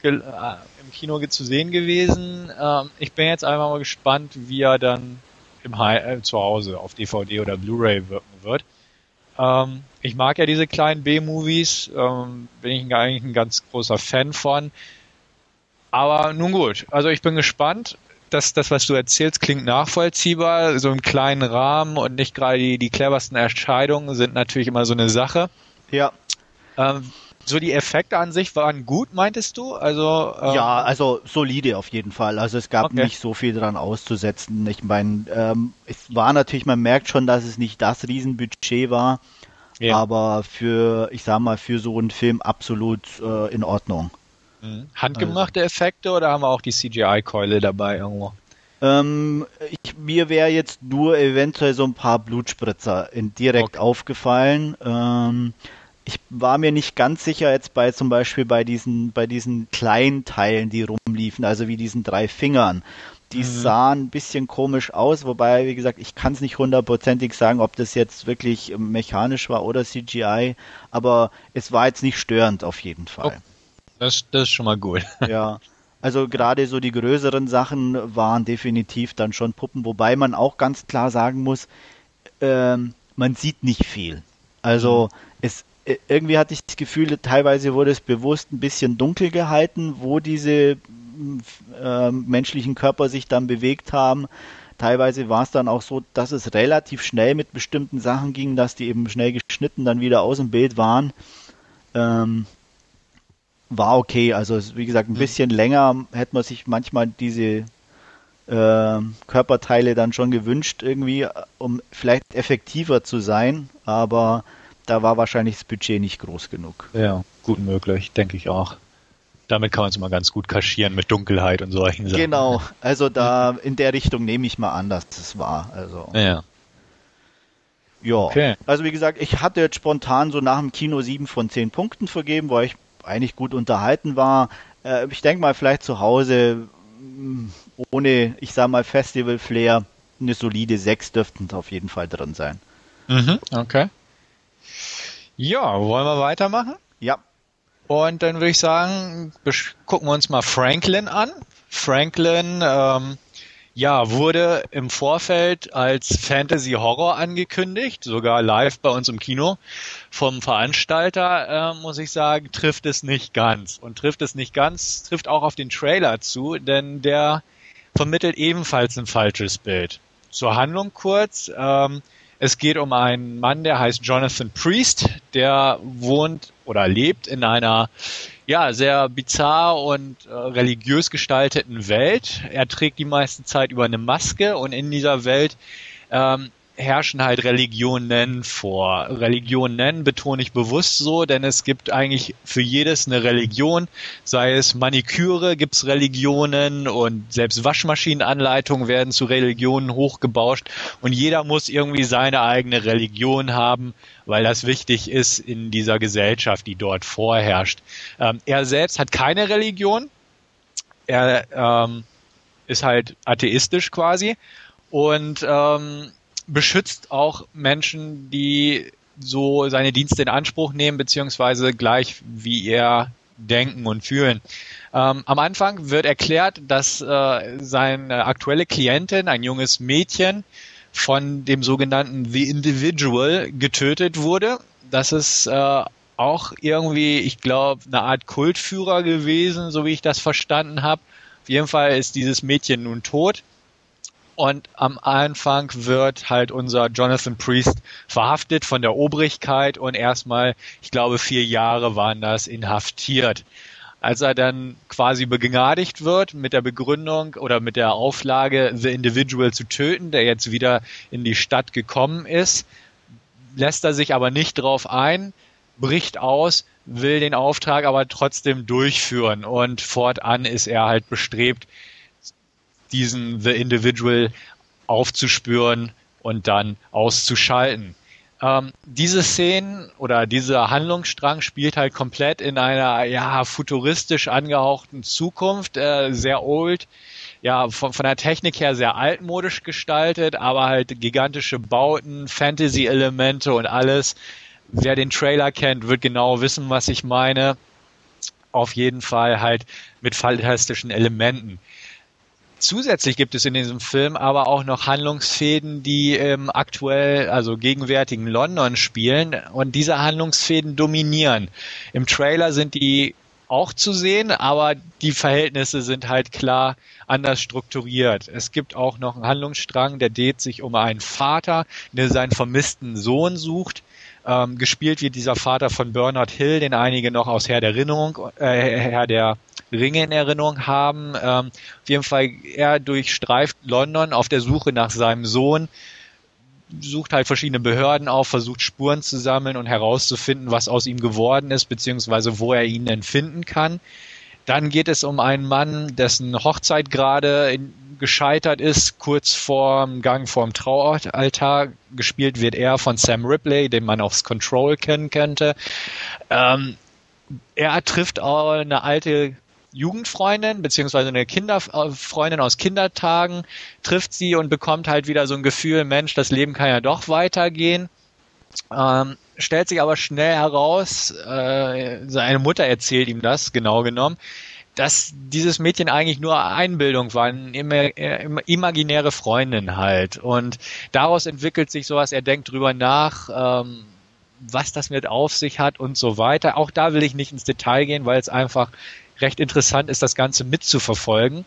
äh, im Kino zu sehen gewesen. Ähm, ich bin jetzt einfach mal gespannt, wie er dann im äh, zu Hause auf DVD oder Blu-ray wirken wird. Ähm, ich mag ja diese kleinen B-Movies, ähm, bin ich eigentlich ein ganz großer Fan von. Aber nun gut, also ich bin gespannt das, das, was du erzählst, klingt nachvollziehbar. So im kleinen Rahmen und nicht gerade die, die cleversten Erscheidungen sind natürlich immer so eine Sache. Ja. Ähm, so die Effekte an sich waren gut, meintest du? Also ähm, ja, also solide auf jeden Fall. Also es gab okay. nicht so viel dran auszusetzen. Ich meine, ähm, es war natürlich, man merkt schon, dass es nicht das Riesenbudget war, ja. aber für, ich sag mal, für so einen Film absolut äh, in Ordnung. Mhm. Handgemachte also. Effekte oder haben wir auch die CGI-Keule dabei irgendwo? Ähm, ich, mir wäre jetzt nur eventuell so ein paar Blutspritzer direkt okay. aufgefallen. Ähm, ich war mir nicht ganz sicher jetzt bei zum Beispiel bei diesen, bei diesen kleinen Teilen, die rumliefen, also wie diesen drei Fingern. Die mhm. sahen ein bisschen komisch aus, wobei, wie gesagt, ich kann es nicht hundertprozentig sagen, ob das jetzt wirklich mechanisch war oder CGI, aber es war jetzt nicht störend auf jeden Fall. Das, das ist schon mal gut. Ja. Also gerade so die größeren Sachen waren definitiv dann schon Puppen, wobei man auch ganz klar sagen muss, ähm, man sieht nicht viel. Also mhm. es äh, irgendwie hatte ich das Gefühl, teilweise wurde es bewusst ein bisschen dunkel gehalten, wo diese äh, menschlichen Körper sich dann bewegt haben. Teilweise war es dann auch so, dass es relativ schnell mit bestimmten Sachen ging, dass die eben schnell geschnitten dann wieder aus dem Bild waren. Ähm, war okay. Also wie gesagt, ein mhm. bisschen mhm. länger hätte man sich manchmal diese äh, Körperteile dann schon gewünscht, irgendwie, um vielleicht effektiver zu sein, aber da war wahrscheinlich das Budget nicht groß genug. Ja, gut möglich, denke ich auch. Damit kann man es mal ganz gut kaschieren mit Dunkelheit und solchen Sachen. Genau, also da in der Richtung nehme ich mal an, dass das war. Also. Ja. Ja, okay. also wie gesagt, ich hatte jetzt spontan so nach dem Kino sieben von zehn Punkten vergeben, weil ich eigentlich gut unterhalten war. Äh, ich denke mal, vielleicht zu Hause mm, ohne, ich sag mal, Festival-Flair eine solide 6 dürften auf jeden Fall drin sein. Mhm, okay. Ja, wollen wir weitermachen? Ja. Und dann würde ich sagen, gucken wir uns mal Franklin an. Franklin ähm, ja, wurde im Vorfeld als Fantasy Horror angekündigt, sogar live bei uns im Kino. Vom Veranstalter, äh, muss ich sagen, trifft es nicht ganz. Und trifft es nicht ganz, trifft auch auf den Trailer zu, denn der vermittelt ebenfalls ein falsches Bild. Zur Handlung kurz. Ähm, Es geht um einen Mann, der heißt Jonathan Priest, der wohnt oder lebt in einer ja, sehr bizarr und äh, religiös gestalteten Welt. Er trägt die meiste Zeit über eine Maske und in dieser Welt ähm, herrschen halt Religionen vor. Religionen betone ich bewusst so, denn es gibt eigentlich für jedes eine Religion. Sei es Maniküre, gibt's Religionen und selbst Waschmaschinenanleitungen werden zu Religionen hochgebauscht und jeder muss irgendwie seine eigene Religion haben, weil das wichtig ist in dieser Gesellschaft, die dort vorherrscht. Ähm, er selbst hat keine Religion. Er ähm, ist halt atheistisch quasi und ähm, beschützt auch Menschen, die so seine Dienste in Anspruch nehmen, beziehungsweise gleich wie er denken und fühlen. Ähm, am Anfang wird erklärt, dass äh, seine aktuelle Klientin, ein junges Mädchen, von dem sogenannten The Individual getötet wurde. Das ist äh, auch irgendwie, ich glaube, eine Art Kultführer gewesen, so wie ich das verstanden habe. Auf jeden Fall ist dieses Mädchen nun tot. Und am Anfang wird halt unser Jonathan Priest verhaftet von der Obrigkeit und erstmal, ich glaube, vier Jahre waren das inhaftiert. Als er dann quasi begnadigt wird mit der Begründung oder mit der Auflage, The Individual zu töten, der jetzt wieder in die Stadt gekommen ist, lässt er sich aber nicht drauf ein, bricht aus, will den Auftrag aber trotzdem durchführen und fortan ist er halt bestrebt, diesen The Individual aufzuspüren und dann auszuschalten. Ähm, diese Szenen oder dieser Handlungsstrang spielt halt komplett in einer ja futuristisch angehauchten Zukunft, äh, sehr old, ja von, von der Technik her sehr altmodisch gestaltet, aber halt gigantische Bauten, Fantasy-Elemente und alles. Wer den Trailer kennt, wird genau wissen, was ich meine. Auf jeden Fall halt mit fantastischen Elementen. Zusätzlich gibt es in diesem Film aber auch noch Handlungsfäden, die im aktuell, also gegenwärtigen London spielen und diese Handlungsfäden dominieren. Im Trailer sind die auch zu sehen, aber die Verhältnisse sind halt klar anders strukturiert. Es gibt auch noch einen Handlungsstrang, der dreht sich um einen Vater, der seinen vermissten Sohn sucht. Ähm, gespielt wird dieser Vater von Bernard Hill, den einige noch aus Herr der Erinnerung, äh, Herr der Ringe in Erinnerung haben. Ähm, auf jeden Fall, er durchstreift London auf der Suche nach seinem Sohn, sucht halt verschiedene Behörden auf, versucht Spuren zu sammeln und herauszufinden, was aus ihm geworden ist, beziehungsweise wo er ihn entfinden kann. Dann geht es um einen Mann, dessen Hochzeit gerade gescheitert ist, kurz vorm Gang vorm Traualtar. Gespielt wird er von Sam Ripley, den man aufs Control kennen könnte. Ähm, er trifft auch eine alte Jugendfreundin beziehungsweise eine Kinderfreundin aus Kindertagen, trifft sie und bekommt halt wieder so ein Gefühl, Mensch, das Leben kann ja doch weitergehen. Ähm, stellt sich aber schnell heraus, äh, seine Mutter erzählt ihm das, genau genommen, dass dieses Mädchen eigentlich nur Einbildung war, eine imaginäre Freundin halt. Und daraus entwickelt sich sowas, er denkt drüber nach, ähm, was das mit auf sich hat und so weiter. Auch da will ich nicht ins Detail gehen, weil es einfach recht interessant ist, das Ganze mitzuverfolgen.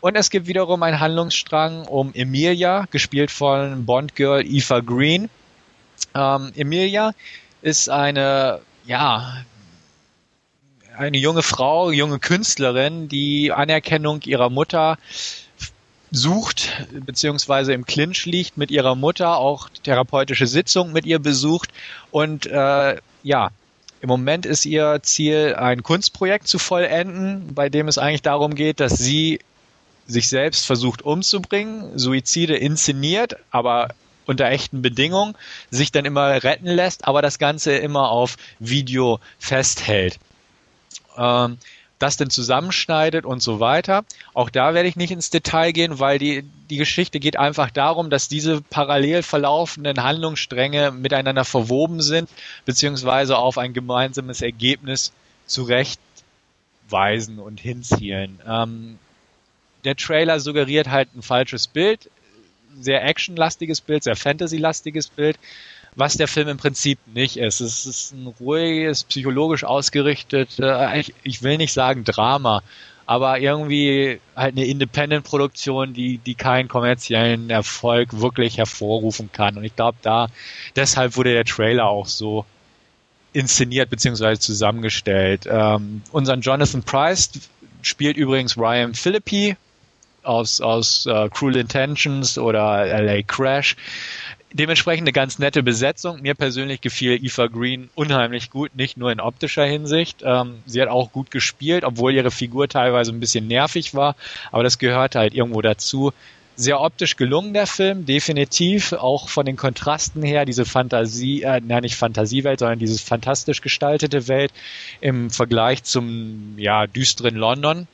Und es gibt wiederum einen Handlungsstrang um Emilia, gespielt von Bond-Girl Eva Green. Ähm, Emilia ist eine, ja, eine junge Frau, junge Künstlerin, die Anerkennung ihrer Mutter sucht, beziehungsweise im Clinch liegt mit ihrer Mutter, auch therapeutische Sitzung mit ihr besucht und äh, ja, im Moment ist ihr Ziel, ein Kunstprojekt zu vollenden, bei dem es eigentlich darum geht, dass sie sich selbst versucht umzubringen, Suizide inszeniert, aber unter echten Bedingungen, sich dann immer retten lässt, aber das Ganze immer auf Video festhält. Ähm, das denn zusammenschneidet und so weiter. Auch da werde ich nicht ins Detail gehen, weil die, die Geschichte geht einfach darum, dass diese parallel verlaufenden Handlungsstränge miteinander verwoben sind, beziehungsweise auf ein gemeinsames Ergebnis zurechtweisen und hinzielen. Ähm, der Trailer suggeriert halt ein falsches Bild, sehr actionlastiges Bild, sehr fantasy-lastiges Bild was der Film im Prinzip nicht ist. Es ist ein ruhiges, psychologisch ausgerichtet, äh, ich, ich will nicht sagen Drama, aber irgendwie halt eine Independent-Produktion, die, die keinen kommerziellen Erfolg wirklich hervorrufen kann. Und ich glaube, da, deshalb wurde der Trailer auch so inszeniert bzw. zusammengestellt. Ähm, unseren Jonathan Price spielt übrigens Ryan Philippi aus, aus uh, Cruel Intentions oder LA Crash. Dementsprechend eine ganz nette Besetzung. Mir persönlich gefiel Eva Green unheimlich gut, nicht nur in optischer Hinsicht. Ähm, sie hat auch gut gespielt, obwohl ihre Figur teilweise ein bisschen nervig war, aber das gehört halt irgendwo dazu sehr optisch gelungen, der Film, definitiv. Auch von den Kontrasten her, diese Fantasie, äh, nein, nicht Fantasiewelt, sondern dieses fantastisch gestaltete Welt im Vergleich zum, ja, düsteren London,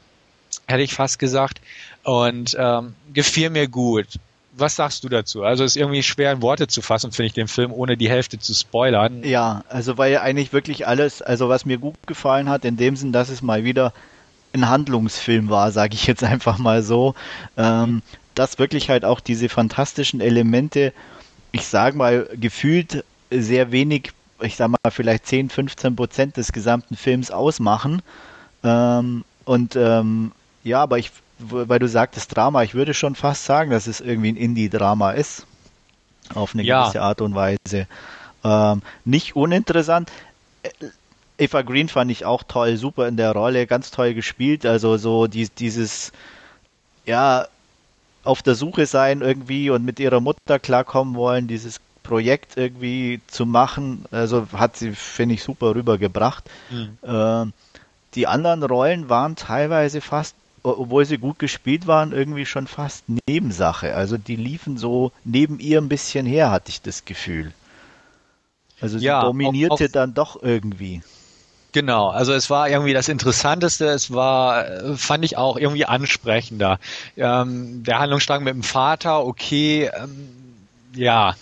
hätte ich fast gesagt. Und ähm, gefiel mir gut. Was sagst du dazu? Also ist irgendwie schwer in Worte zu fassen, finde ich, den Film, ohne die Hälfte zu spoilern. Ja, also weil eigentlich wirklich alles, also was mir gut gefallen hat, in dem Sinn, dass es mal wieder ein Handlungsfilm war, sage ich jetzt einfach mal so. Ähm, dass wirklich halt auch diese fantastischen Elemente, ich sage mal, gefühlt sehr wenig, ich sage mal vielleicht 10, 15 Prozent des gesamten Films ausmachen. Ähm, und ähm, ja, aber ich, weil du sagtest Drama, ich würde schon fast sagen, dass es irgendwie ein Indie-Drama ist. Auf eine ja. gewisse Art und Weise. Ähm, nicht uninteressant. Eva Green fand ich auch toll, super in der Rolle, ganz toll gespielt. Also so die, dieses, ja, auf der Suche sein irgendwie und mit ihrer Mutter klarkommen wollen, dieses Projekt irgendwie zu machen. Also hat sie, finde ich, super rübergebracht. Mhm. Äh, die anderen Rollen waren teilweise fast, obwohl sie gut gespielt waren, irgendwie schon fast Nebensache. Also die liefen so neben ihr ein bisschen her, hatte ich das Gefühl. Also sie ja, dominierte auch, auch, dann doch irgendwie. Genau, also es war irgendwie das Interessanteste, es war, äh, fand ich auch irgendwie ansprechender. Ähm, der Handlungsstrang mit dem Vater, okay, ähm, ja.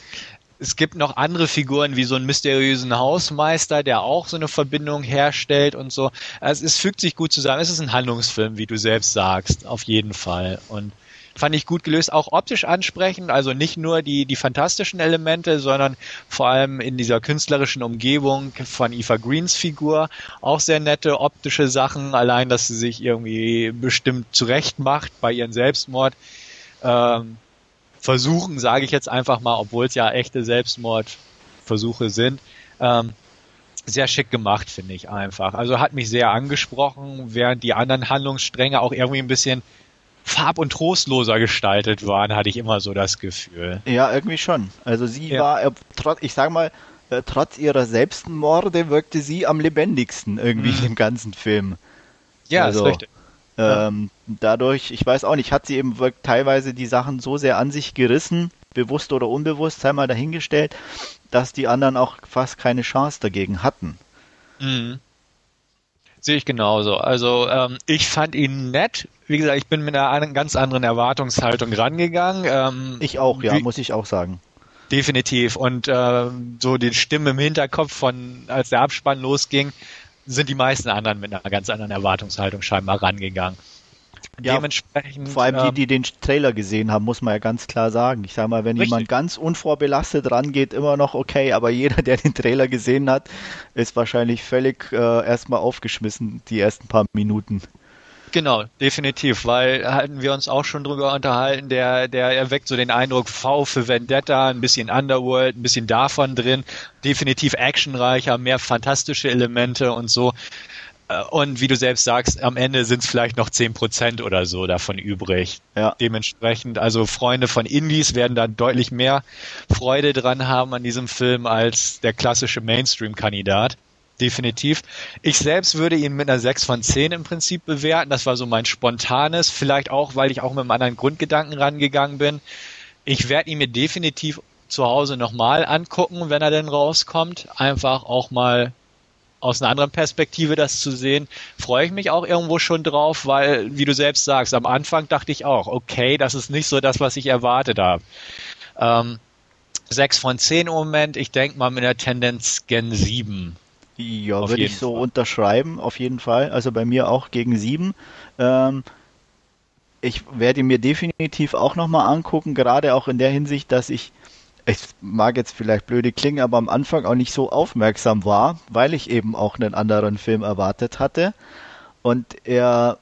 Es gibt noch andere Figuren wie so einen mysteriösen Hausmeister, der auch so eine Verbindung herstellt und so. Also es fügt sich gut zusammen. Es ist ein Handlungsfilm, wie du selbst sagst, auf jeden Fall. Und fand ich gut gelöst, auch optisch ansprechend, also nicht nur die, die fantastischen Elemente, sondern vor allem in dieser künstlerischen Umgebung von Eva Greens Figur auch sehr nette optische Sachen, allein, dass sie sich irgendwie bestimmt zurecht macht bei ihren Selbstmord. Ähm, Versuchen, sage ich jetzt einfach mal, obwohl es ja echte Selbstmordversuche sind. Ähm, sehr schick gemacht, finde ich einfach. Also hat mich sehr angesprochen, während die anderen Handlungsstränge auch irgendwie ein bisschen farb- und trostloser gestaltet waren, hatte ich immer so das Gefühl. Ja, irgendwie schon. Also sie ja. war, äh, trotz, ich sag mal, äh, trotz ihrer Selbstmorde wirkte sie am lebendigsten irgendwie mhm. im ganzen Film. Ja, also, ist richtig. Ähm, ja. Dadurch, ich weiß auch nicht, hat sie eben teilweise die Sachen so sehr an sich gerissen, bewusst oder unbewusst, sei mal dahingestellt, dass die anderen auch fast keine Chance dagegen hatten. Mhm. Sehe ich genauso. Also ähm, ich fand ihn nett. Wie gesagt, ich bin mit einer ganz anderen Erwartungshaltung rangegangen. Ähm, ich auch, ja, muss ich auch sagen. Definitiv. Und äh, so die Stimme im Hinterkopf von, als der Abspann losging, sind die meisten anderen mit einer ganz anderen Erwartungshaltung scheinbar rangegangen. Ja, Dementsprechend, vor allem die, ähm, die den Trailer gesehen haben, muss man ja ganz klar sagen. Ich sage mal, wenn richtig. jemand ganz unvorbelastet rangeht, immer noch okay, aber jeder, der den Trailer gesehen hat, ist wahrscheinlich völlig äh, erstmal aufgeschmissen, die ersten paar Minuten. Genau, definitiv, weil hatten wir uns auch schon drüber unterhalten, der, der erweckt so den Eindruck, V für Vendetta, ein bisschen Underworld, ein bisschen davon drin, definitiv actionreicher, mehr fantastische Elemente und so. Äh, und wie du selbst sagst, am Ende sind es vielleicht noch zehn Prozent oder so davon übrig. Ja. Dementsprechend, also Freunde von Indies werden da deutlich mehr Freude dran haben an diesem Film als der klassische Mainstream-Kandidat. Definitiv. Ich selbst würde ihn mit einer 6 von 10 im Prinzip bewerten. Das war so mein spontanes, vielleicht auch, weil ich auch mit einem anderen Grundgedanken rangegangen bin. Ich werde ihn mir definitiv zu Hause nochmal angucken, wenn er denn rauskommt. Einfach auch mal aus einer anderen Perspektive das zu sehen, freue ich mich auch irgendwo schon drauf, weil, wie du selbst sagst, am Anfang dachte ich auch, okay, das ist nicht so das, was ich erwartet habe. Ähm, 6 von 10 im Moment, ich denke mal mit der Tendenz Gen 7. Ja, würde ich so Fall. unterschreiben, auf jeden Fall. Also bei mir auch gegen 7. Ähm, ich werde mir definitiv auch nochmal angucken, gerade auch in der Hinsicht, dass ich es mag jetzt vielleicht blöde klingen, aber am Anfang auch nicht so aufmerksam war, weil ich eben auch einen anderen Film erwartet hatte. Und er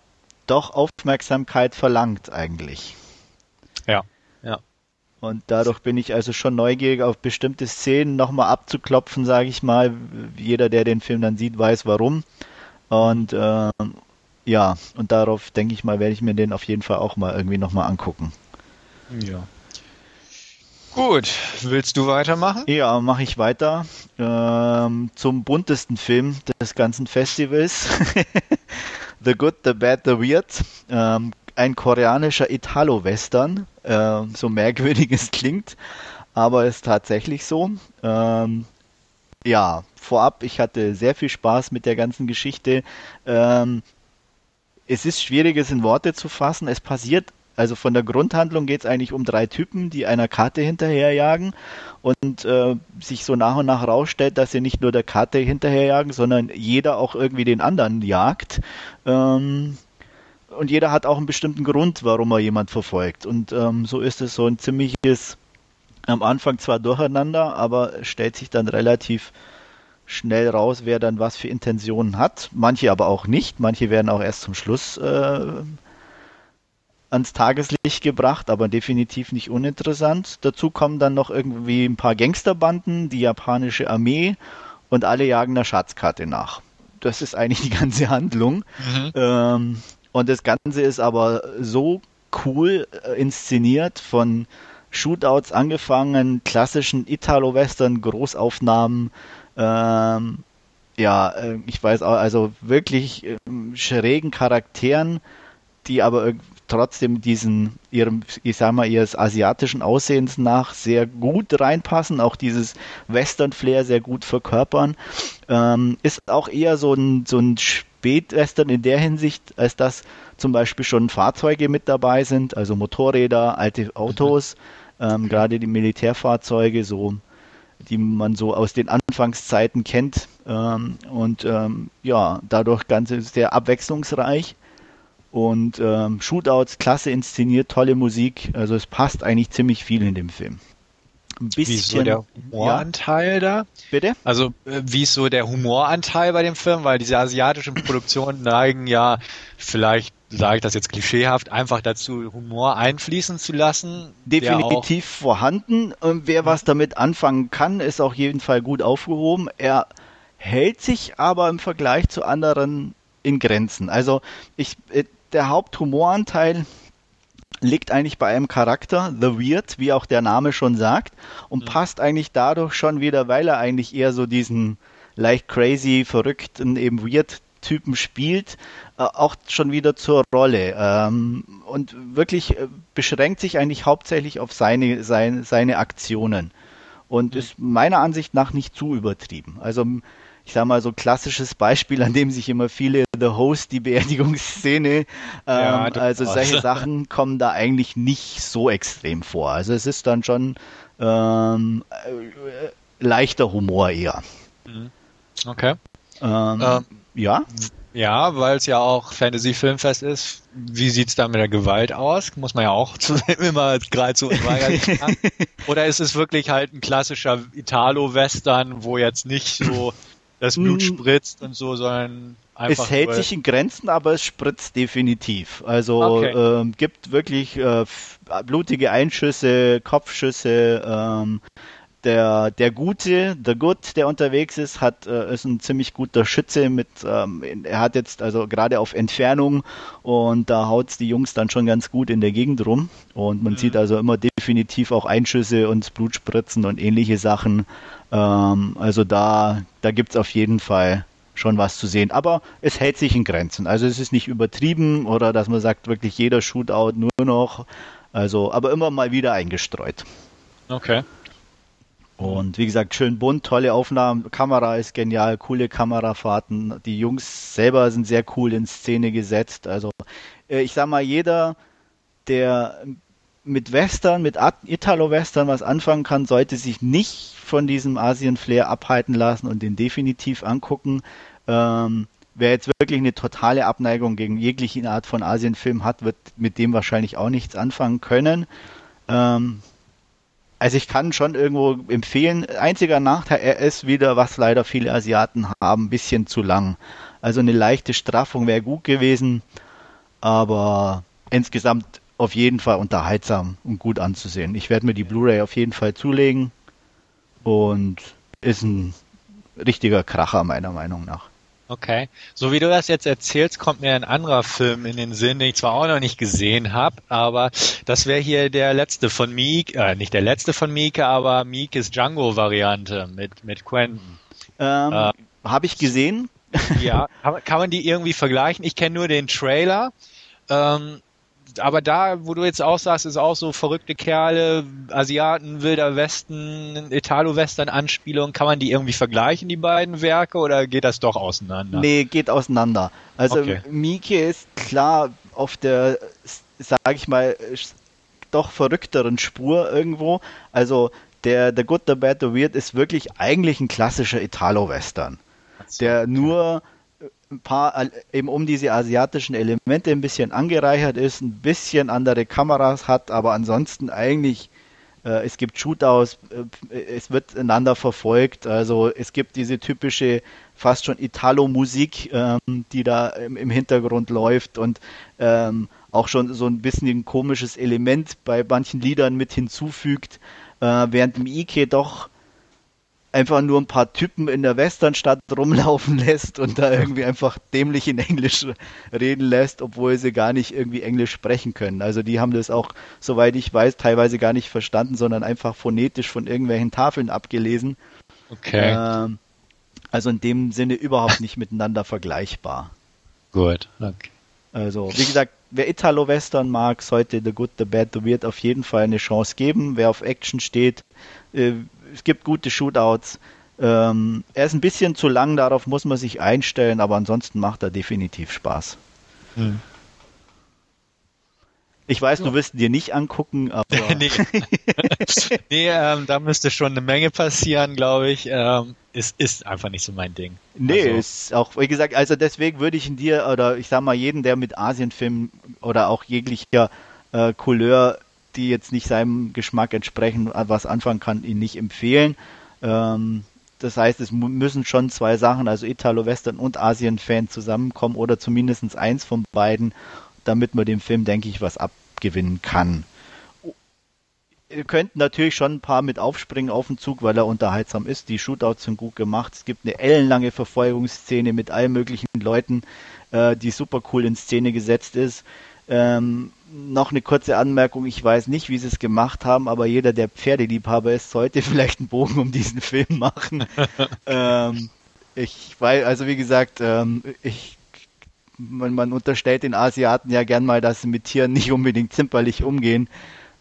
doch Aufmerksamkeit verlangt eigentlich. Und dadurch bin ich also schon neugierig auf bestimmte Szenen nochmal abzuklopfen, sage ich mal. Jeder, der den Film dann sieht, weiß warum. Und äh, ja, und darauf denke ich mal, werde ich mir den auf jeden Fall auch mal irgendwie nochmal angucken. Ja. Gut, willst du weitermachen? Ja, mache ich weiter ähm, zum buntesten Film des ganzen Festivals. the Good, The Bad, The Weird. Ähm, ein koreanischer Italo-Western. Äh, so merkwürdig es klingt, aber ist tatsächlich so. Ähm, ja, vorab, ich hatte sehr viel Spaß mit der ganzen Geschichte. Ähm, es ist schwierig, es in Worte zu fassen. Es passiert also von der Grundhandlung geht es eigentlich um drei Typen, die einer Karte hinterherjagen und äh, sich so nach und nach rausstellt, dass sie nicht nur der Karte hinterherjagen, sondern jeder auch irgendwie den anderen jagt. Ähm, und jeder hat auch einen bestimmten Grund, warum er jemand verfolgt. Und ähm, so ist es so ein ziemliches, am Anfang zwar durcheinander, aber stellt sich dann relativ schnell raus, wer dann was für Intentionen hat. Manche aber auch nicht. Manche werden auch erst zum Schluss äh, ans Tageslicht gebracht, aber definitiv nicht uninteressant. Dazu kommen dann noch irgendwie ein paar Gangsterbanden, die japanische Armee und alle jagen einer Schatzkarte nach. Das ist eigentlich die ganze Handlung. Mhm. Ähm, und das Ganze ist aber so cool äh, inszeniert von Shootouts angefangen, klassischen Italo-Western, Großaufnahmen, ähm, ja, äh, ich weiß auch, also wirklich äh, schrägen Charakteren, die aber trotzdem diesen ihrem, ich sag mal, ihres asiatischen Aussehens nach sehr gut reinpassen, auch dieses Western-Flair sehr gut verkörpern. Ähm, ist auch eher so ein, so ein Spätwestern in der Hinsicht, als dass zum Beispiel schon Fahrzeuge mit dabei sind, also Motorräder, alte Autos, mhm. ähm, gerade die Militärfahrzeuge, so die man so aus den Anfangszeiten kennt ähm, und ähm, ja, dadurch ganz sehr abwechslungsreich. Und ähm, Shootouts, klasse inszeniert, tolle Musik. Also es passt eigentlich ziemlich viel in dem Film. Ein bisschen, wie ist so der Humoranteil ja. da? Bitte? Also äh, wie ist so der Humoranteil bei dem Film? Weil diese asiatischen Produktionen neigen ja, vielleicht sage ich das jetzt klischeehaft, einfach dazu, Humor einfließen zu lassen. Definitiv vorhanden. Und wer was damit anfangen kann, ist auf jeden Fall gut aufgehoben. Er hält sich aber im Vergleich zu anderen in Grenzen. Also ich, äh, der Haupthumoranteil liegt eigentlich bei einem Charakter, The Weird, wie auch der Name schon sagt, und mhm. passt eigentlich dadurch schon wieder, weil er eigentlich eher so diesen leicht crazy, verrückten, eben Weird Typen spielt, äh, auch schon wieder zur Rolle. Ähm, und wirklich äh, beschränkt sich eigentlich hauptsächlich auf seine, seine, seine Aktionen. Und mhm. ist meiner Ansicht nach nicht zu übertrieben. Also ich sag mal, so klassisches Beispiel, an dem sich immer viele The Host, die Beerdigungsszene, ähm, ja, also solche Sachen kommen da eigentlich nicht so extrem vor. Also es ist dann schon ähm, äh, leichter Humor eher. Mhm. Okay. Ähm, ähm, ja? Ja, weil es ja auch Fantasy-Filmfest ist. Wie sieht's da mit der Gewalt aus? Muss man ja auch zu, immer gerade so unweigerlich Oder ist es wirklich halt ein klassischer Italo-Western, wo jetzt nicht so das Blut hm. spritzt und so, einfach. Es hält sich in Grenzen, aber es spritzt definitiv. Also okay. ähm, gibt wirklich äh, blutige Einschüsse, Kopfschüsse. Ähm, der, der Gute, der Good, der unterwegs ist, hat, äh, ist ein ziemlich guter Schütze mit, ähm, er hat jetzt also gerade auf Entfernung und da haut's die Jungs dann schon ganz gut in der Gegend rum und man mhm. sieht also immer definitiv auch Einschüsse und Blutspritzen und ähnliche Sachen. Ähm, also da, da gibt's auf jeden Fall schon was zu sehen. Aber es hält sich in Grenzen. Also es ist nicht übertrieben oder dass man sagt, wirklich jeder Shootout nur noch. Also, aber immer mal wieder eingestreut. Okay. Und wie gesagt, schön bunt, tolle Aufnahmen, Kamera ist genial, coole Kamerafahrten. Die Jungs selber sind sehr cool in Szene gesetzt. Also äh, ich sag mal, jeder, der mit Western, mit Italo-Western was anfangen kann, sollte sich nicht von diesem Asien-Flair abhalten lassen und den definitiv angucken. Ähm, wer jetzt wirklich eine totale Abneigung gegen jegliche Art von Asien-Film hat, wird mit dem wahrscheinlich auch nichts anfangen können. Ähm, also ich kann schon irgendwo empfehlen, einziger Nachteil, er ist wieder, was leider viele Asiaten haben, ein bisschen zu lang. Also eine leichte Straffung wäre gut gewesen. aber insgesamt auf jeden Fall unterhaltsam und gut anzusehen. Ich werde mir die Blu-ray auf jeden Fall zulegen und ist ein richtiger Kracher meiner Meinung nach. Okay. So wie du das jetzt erzählst, kommt mir ein anderer Film in den Sinn, den ich zwar auch noch nicht gesehen habe, aber das wäre hier der letzte von Meek, äh, nicht der letzte von Mieke, aber Meekes Django-Variante mit, mit Quentin. Ähm, äh, habe ich gesehen. ja, kann, kann man die irgendwie vergleichen? Ich kenne nur den Trailer. Ähm, aber da, wo du jetzt auch sagst, ist auch so verrückte Kerle, Asiaten, Wilder Westen, Italo-Western-Anspielung. Kann man die irgendwie vergleichen, die beiden Werke, oder geht das doch auseinander? Nee, geht auseinander. Also okay. Mieke ist klar auf der, sag ich mal, doch verrückteren Spur irgendwo. Also der, der Good, the Bad, the Weird ist wirklich eigentlich ein klassischer Italo-Western, der nur ein paar, eben um diese asiatischen Elemente ein bisschen angereichert ist, ein bisschen andere Kameras hat, aber ansonsten eigentlich, äh, es gibt Shootouts, äh, es wird einander verfolgt, also es gibt diese typische fast schon Italo-Musik, ähm, die da im, im, Hintergrund läuft und ähm, auch schon so ein bisschen ein komisches Element bei manchen Liedern mit hinzufügt, äh, während im Ike doch einfach nur ein paar Typen in der Westernstadt rumlaufen lässt und da irgendwie einfach dämlich in Englisch reden lässt, obwohl sie gar nicht irgendwie Englisch sprechen können. Also die haben das auch, soweit ich weiß, teilweise gar nicht verstanden, sondern einfach phonetisch von irgendwelchen Tafeln abgelesen. Okay. Ähm, also in dem Sinne überhaupt nicht miteinander vergleichbar. Gut, okay. Also, wie gesagt, wer Italo-Western mag, sollte The Good, The Bad, The Weird auf jeden Fall eine Chance geben. Wer auf Action steht, äh, es gibt gute Shootouts. Ähm, er ist ein bisschen zu lang, darauf muss man sich einstellen, aber ansonsten macht er definitiv Spaß. Hm. Ich weiß, ja. du wirst ihn dir nicht angucken, aber. nee, nee ähm, da müsste schon eine Menge passieren, glaube ich. Ähm, es ist einfach nicht so mein Ding. Nee, also. ist auch, wie gesagt, also deswegen würde ich ihn dir, oder ich sag mal, jeden, der mit Asienfilmen oder auch jeglicher äh, Couleur die jetzt nicht seinem Geschmack entsprechen, was anfangen kann, ihn nicht empfehlen. Ähm, das heißt, es müssen schon zwei Sachen, also Italo-Western und Asien-Fan zusammenkommen oder zumindest eins von beiden, damit man dem Film, denke ich, was abgewinnen kann. Ihr könnt natürlich schon ein paar mit aufspringen auf den Zug, weil er unterhaltsam ist. Die Shootouts sind gut gemacht. Es gibt eine ellenlange Verfolgungsszene mit allen möglichen Leuten, äh, die super cool in Szene gesetzt ist. Ähm, noch eine kurze Anmerkung, ich weiß nicht, wie sie es gemacht haben, aber jeder, der Pferdeliebhaber ist, sollte vielleicht einen Bogen um diesen Film machen. ähm, ich weiß, also wie gesagt, ähm, ich, man, man, unterstellt den Asiaten ja gern mal, dass sie mit Tieren nicht unbedingt zimperlich umgehen.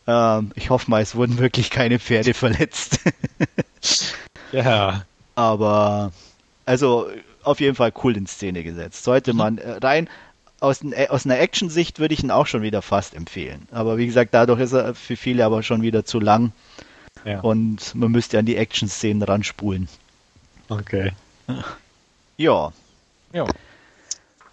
Ähm, ich hoffe mal, es wurden wirklich keine Pferde verletzt. ja. Aber, also, auf jeden Fall cool in Szene gesetzt. Sollte man äh, rein, aus, aus einer Action-Sicht würde ich ihn auch schon wieder fast empfehlen. Aber wie gesagt, dadurch ist er für viele aber schon wieder zu lang. Ja. Und man müsste an die Action-Szenen ranspulen. Okay. Ja. Ja.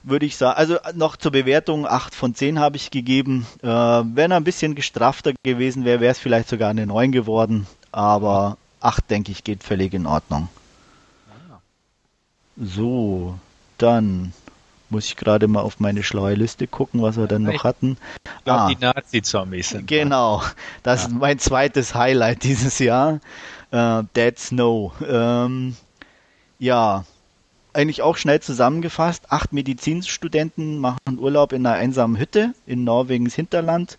Würde ich sagen. Also noch zur Bewertung, 8 von 10 habe ich gegeben. Äh, wenn er ein bisschen gestrafter gewesen wäre, wäre es vielleicht sogar eine 9 geworden. Aber 8, denke ich, geht völlig in Ordnung. Ah. So, dann muss ich gerade mal auf meine schlaue Liste gucken, was wir dann noch hatten. Ich glaube, ah, die Nazi-Zombies sind. Genau, das ja. ist mein zweites Highlight dieses Jahr. Äh, Dead Snow. Ähm, ja, eigentlich auch schnell zusammengefasst. Acht Medizinstudenten machen Urlaub in einer einsamen Hütte in Norwegens Hinterland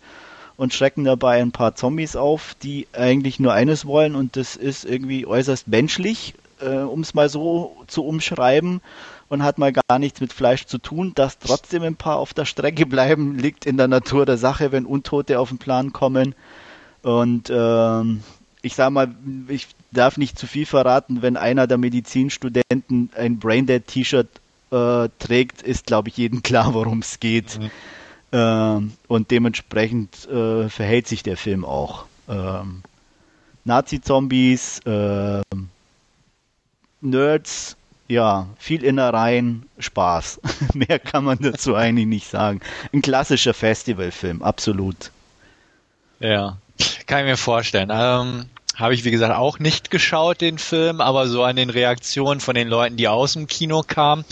und schrecken dabei ein paar Zombies auf, die eigentlich nur eines wollen und das ist irgendwie äußerst menschlich, äh, um es mal so zu umschreiben und hat mal gar nichts mit Fleisch zu tun. Dass trotzdem ein paar auf der Strecke bleiben, liegt in der Natur der Sache, wenn Untote auf den Plan kommen. Und ähm, ich sag mal, ich darf nicht zu viel verraten, wenn einer der Medizinstudenten ein Braindead-T-Shirt äh, trägt, ist, glaube ich, jedem klar, worum es geht. Mhm. Ähm, und dementsprechend äh, verhält sich der Film auch. Ähm, Nazi-Zombies, äh, Nerds, ja, viel Innereien, Spaß. Mehr kann man dazu eigentlich nicht sagen. Ein klassischer Festivalfilm, absolut. Ja, kann ich mir vorstellen. Ähm, habe ich wie gesagt auch nicht geschaut, den Film, aber so an den Reaktionen von den Leuten, die aus dem Kino kamen,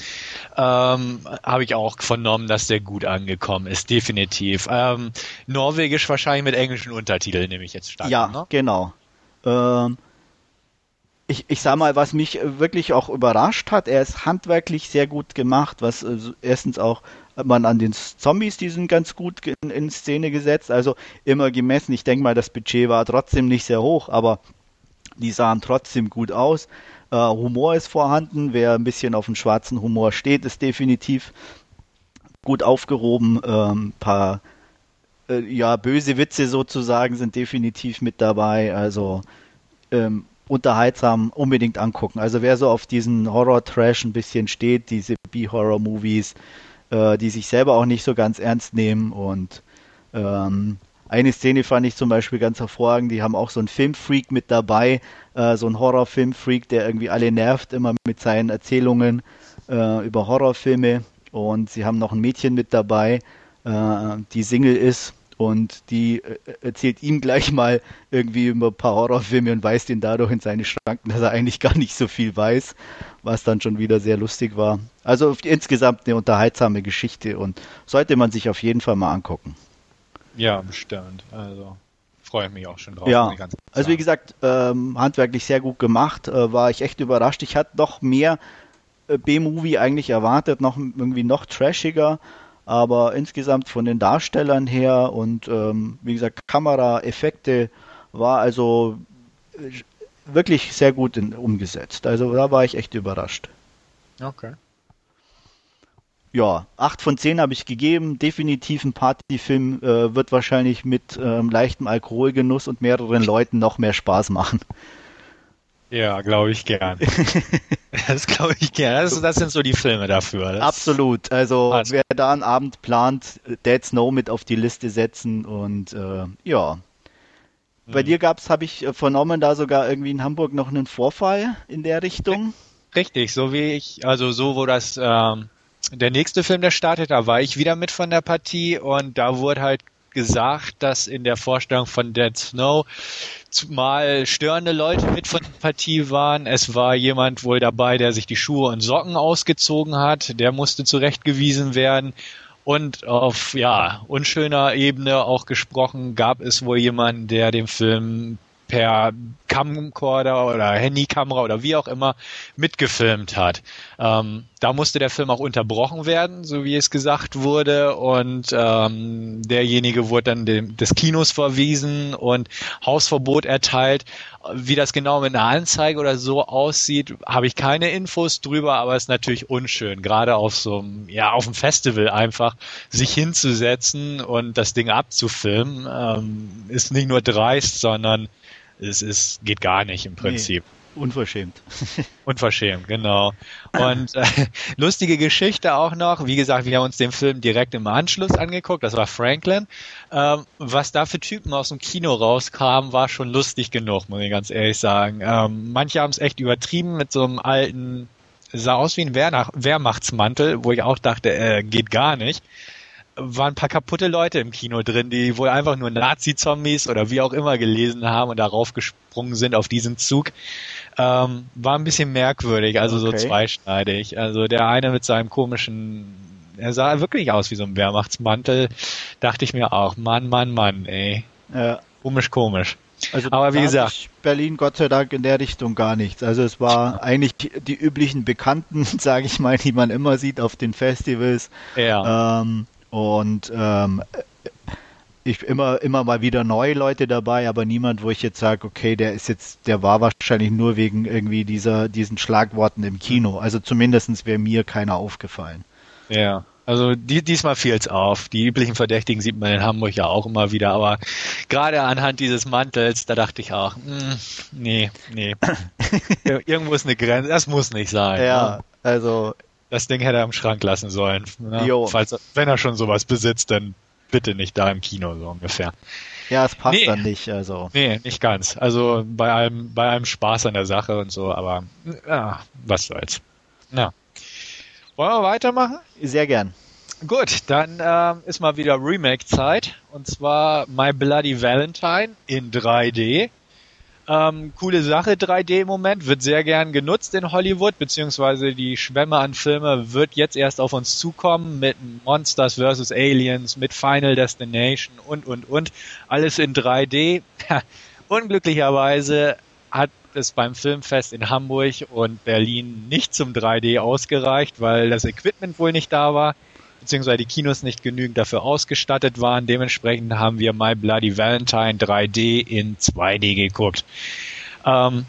ähm, habe ich auch vernommen, dass der gut angekommen ist, definitiv. Ähm, Norwegisch wahrscheinlich mit englischen Untertiteln, nehme ich jetzt stark. Ja, ne? genau. Ähm, ich, ich sag mal, was mich wirklich auch überrascht hat, er ist handwerklich sehr gut gemacht, was äh, erstens auch man an den Zombies, die sind ganz gut in, in Szene gesetzt, also immer gemessen. Ich denke mal, das Budget war trotzdem nicht sehr hoch, aber die sahen trotzdem gut aus. Äh, Humor ist vorhanden, wer ein bisschen auf den schwarzen Humor steht, ist definitiv gut aufgehoben. Ein ähm, paar äh, ja, böse Witze sozusagen sind definitiv mit dabei. Also ähm, unterhaltsam unbedingt angucken. Also wer so auf diesen Horror-Trash ein bisschen steht, diese B-Horror-Movies, äh, die sich selber auch nicht so ganz ernst nehmen und ähm, eine Szene fand ich zum Beispiel ganz hervorragend. Die haben auch so einen Filmfreak mit dabei, äh, so einen Horrorfilmfreak, der irgendwie alle nervt, immer mit seinen Erzählungen äh, über Horrorfilme. Und sie haben noch ein Mädchen mit dabei, äh, die Single ist und die äh, erzählt ihm gleich mal irgendwie über ein paar Horrorfilme und weist ihn dadurch in seine Schranken, dass er eigentlich gar nicht so viel weiß, was dann schon wieder sehr lustig war. Also insgesamt eine unterhaltsame Geschichte und sollte man sich auf jeden Fall mal angucken. Ja, bestimmt. Also freue ich mich auch schon drauf. Ja, also wie gesagt, ähm, handwerklich sehr gut gemacht, äh, war ich echt überrascht. Ich hatte noch mehr äh, B-Movie eigentlich erwartet, noch irgendwie noch trashiger, aber insgesamt von den Darstellern her und ähm, wie gesagt, Kamera, Effekte war also äh, wirklich sehr gut in, umgesetzt. Also da war ich echt überrascht. Okay ja, 8 von 10 habe ich gegeben. Definitiv ein Partyfilm äh, wird wahrscheinlich mit ähm, leichtem Alkoholgenuss und mehreren Leuten noch mehr Spaß machen. Ja, glaube ich gern. das glaube ich gern. Das, das, sind so die Filme dafür. Das Absolut. Also Alles. wer da einen Abend plant, Dead Snow mit auf die Liste setzen und äh, ja. Bei mhm. dir gab's, habe ich äh, vernommen, da sogar irgendwie in Hamburg noch einen Vorfall in der Richtung. Richtig, so wie ich, also so wo das ähm, der nächste Film, der startet, da war ich wieder mit von der Partie und da wurde halt gesagt, dass in der Vorstellung von Dead Snow mal störende Leute mit von der Partie waren. Es war jemand wohl dabei, der sich die Schuhe und Socken ausgezogen hat. Der musste zurechtgewiesen werden. Und auf ja unschöner Ebene auch gesprochen gab es wohl jemanden, der dem Film per Camcorder oder Handykamera oder wie auch immer mitgefilmt hat. Ähm, da musste der Film auch unterbrochen werden, so wie es gesagt wurde, und ähm, derjenige wurde dann dem, des Kinos verwiesen und Hausverbot erteilt. Wie das genau mit einer Anzeige oder so aussieht, habe ich keine Infos drüber, aber es ist natürlich unschön, gerade auf so einem, ja, auf dem Festival einfach sich hinzusetzen und das Ding abzufilmen, ähm, ist nicht nur dreist, sondern es ist, geht gar nicht im Prinzip. Nee, unverschämt. unverschämt, genau. Und äh, lustige Geschichte auch noch. Wie gesagt, wir haben uns den Film direkt im Anschluss angeguckt. Das war Franklin. Ähm, was da für Typen aus dem Kino rauskamen, war schon lustig genug, muss ich ganz ehrlich sagen. Ähm, manche haben es echt übertrieben mit so einem alten, sah aus wie ein Wehrmachtsmantel, wo ich auch dachte, äh, geht gar nicht waren ein paar kaputte Leute im Kino drin, die wohl einfach nur Nazi-Zombies oder wie auch immer gelesen haben und darauf gesprungen sind auf diesen Zug. Ähm, war ein bisschen merkwürdig, also okay. so zweischneidig. Also der eine mit seinem komischen, er sah wirklich aus wie so ein Wehrmachtsmantel. Dachte ich mir auch, Mann, Mann, Mann, ey. Ja. Komisch, komisch. Also Aber wie gesagt, Berlin Gott sei Dank in der Richtung gar nichts. Also es war eigentlich die üblichen Bekannten, sage ich mal, die man immer sieht auf den Festivals. Ja. Ähm, und ähm, ich immer immer mal wieder neue Leute dabei, aber niemand, wo ich jetzt sage, okay, der ist jetzt, der war wahrscheinlich nur wegen irgendwie dieser diesen Schlagworten im Kino. Also zumindestens wäre mir keiner aufgefallen. Ja. Also die, diesmal fiel es auf. Die üblichen Verdächtigen sieht man in Hamburg ja auch immer wieder, aber gerade anhand dieses Mantels, da dachte ich auch, mh, hm, nee, nee. Irgendwo ist eine Grenze, das muss nicht sein. Ja, ne? also das Ding hätte er im Schrank lassen sollen. Ne? Falls, wenn er schon sowas besitzt, dann bitte nicht da im Kino, so ungefähr. Ja, es passt nee, dann nicht, also. Nee, nicht ganz. Also bei allem, bei allem Spaß an der Sache und so, aber ja, was soll's. Ja. Wollen wir weitermachen? Sehr gern. Gut, dann ähm, ist mal wieder Remake-Zeit. Und zwar My Bloody Valentine in 3D. Ähm, coole Sache, 3D im Moment, wird sehr gern genutzt in Hollywood, beziehungsweise die Schwemme an Filme wird jetzt erst auf uns zukommen mit Monsters vs. Aliens, mit Final Destination und, und, und. Alles in 3D. Unglücklicherweise hat es beim Filmfest in Hamburg und Berlin nicht zum 3D ausgereicht, weil das Equipment wohl nicht da war beziehungsweise die Kinos nicht genügend dafür ausgestattet waren. Dementsprechend haben wir My Bloody Valentine 3D in 2D geguckt. Ähm,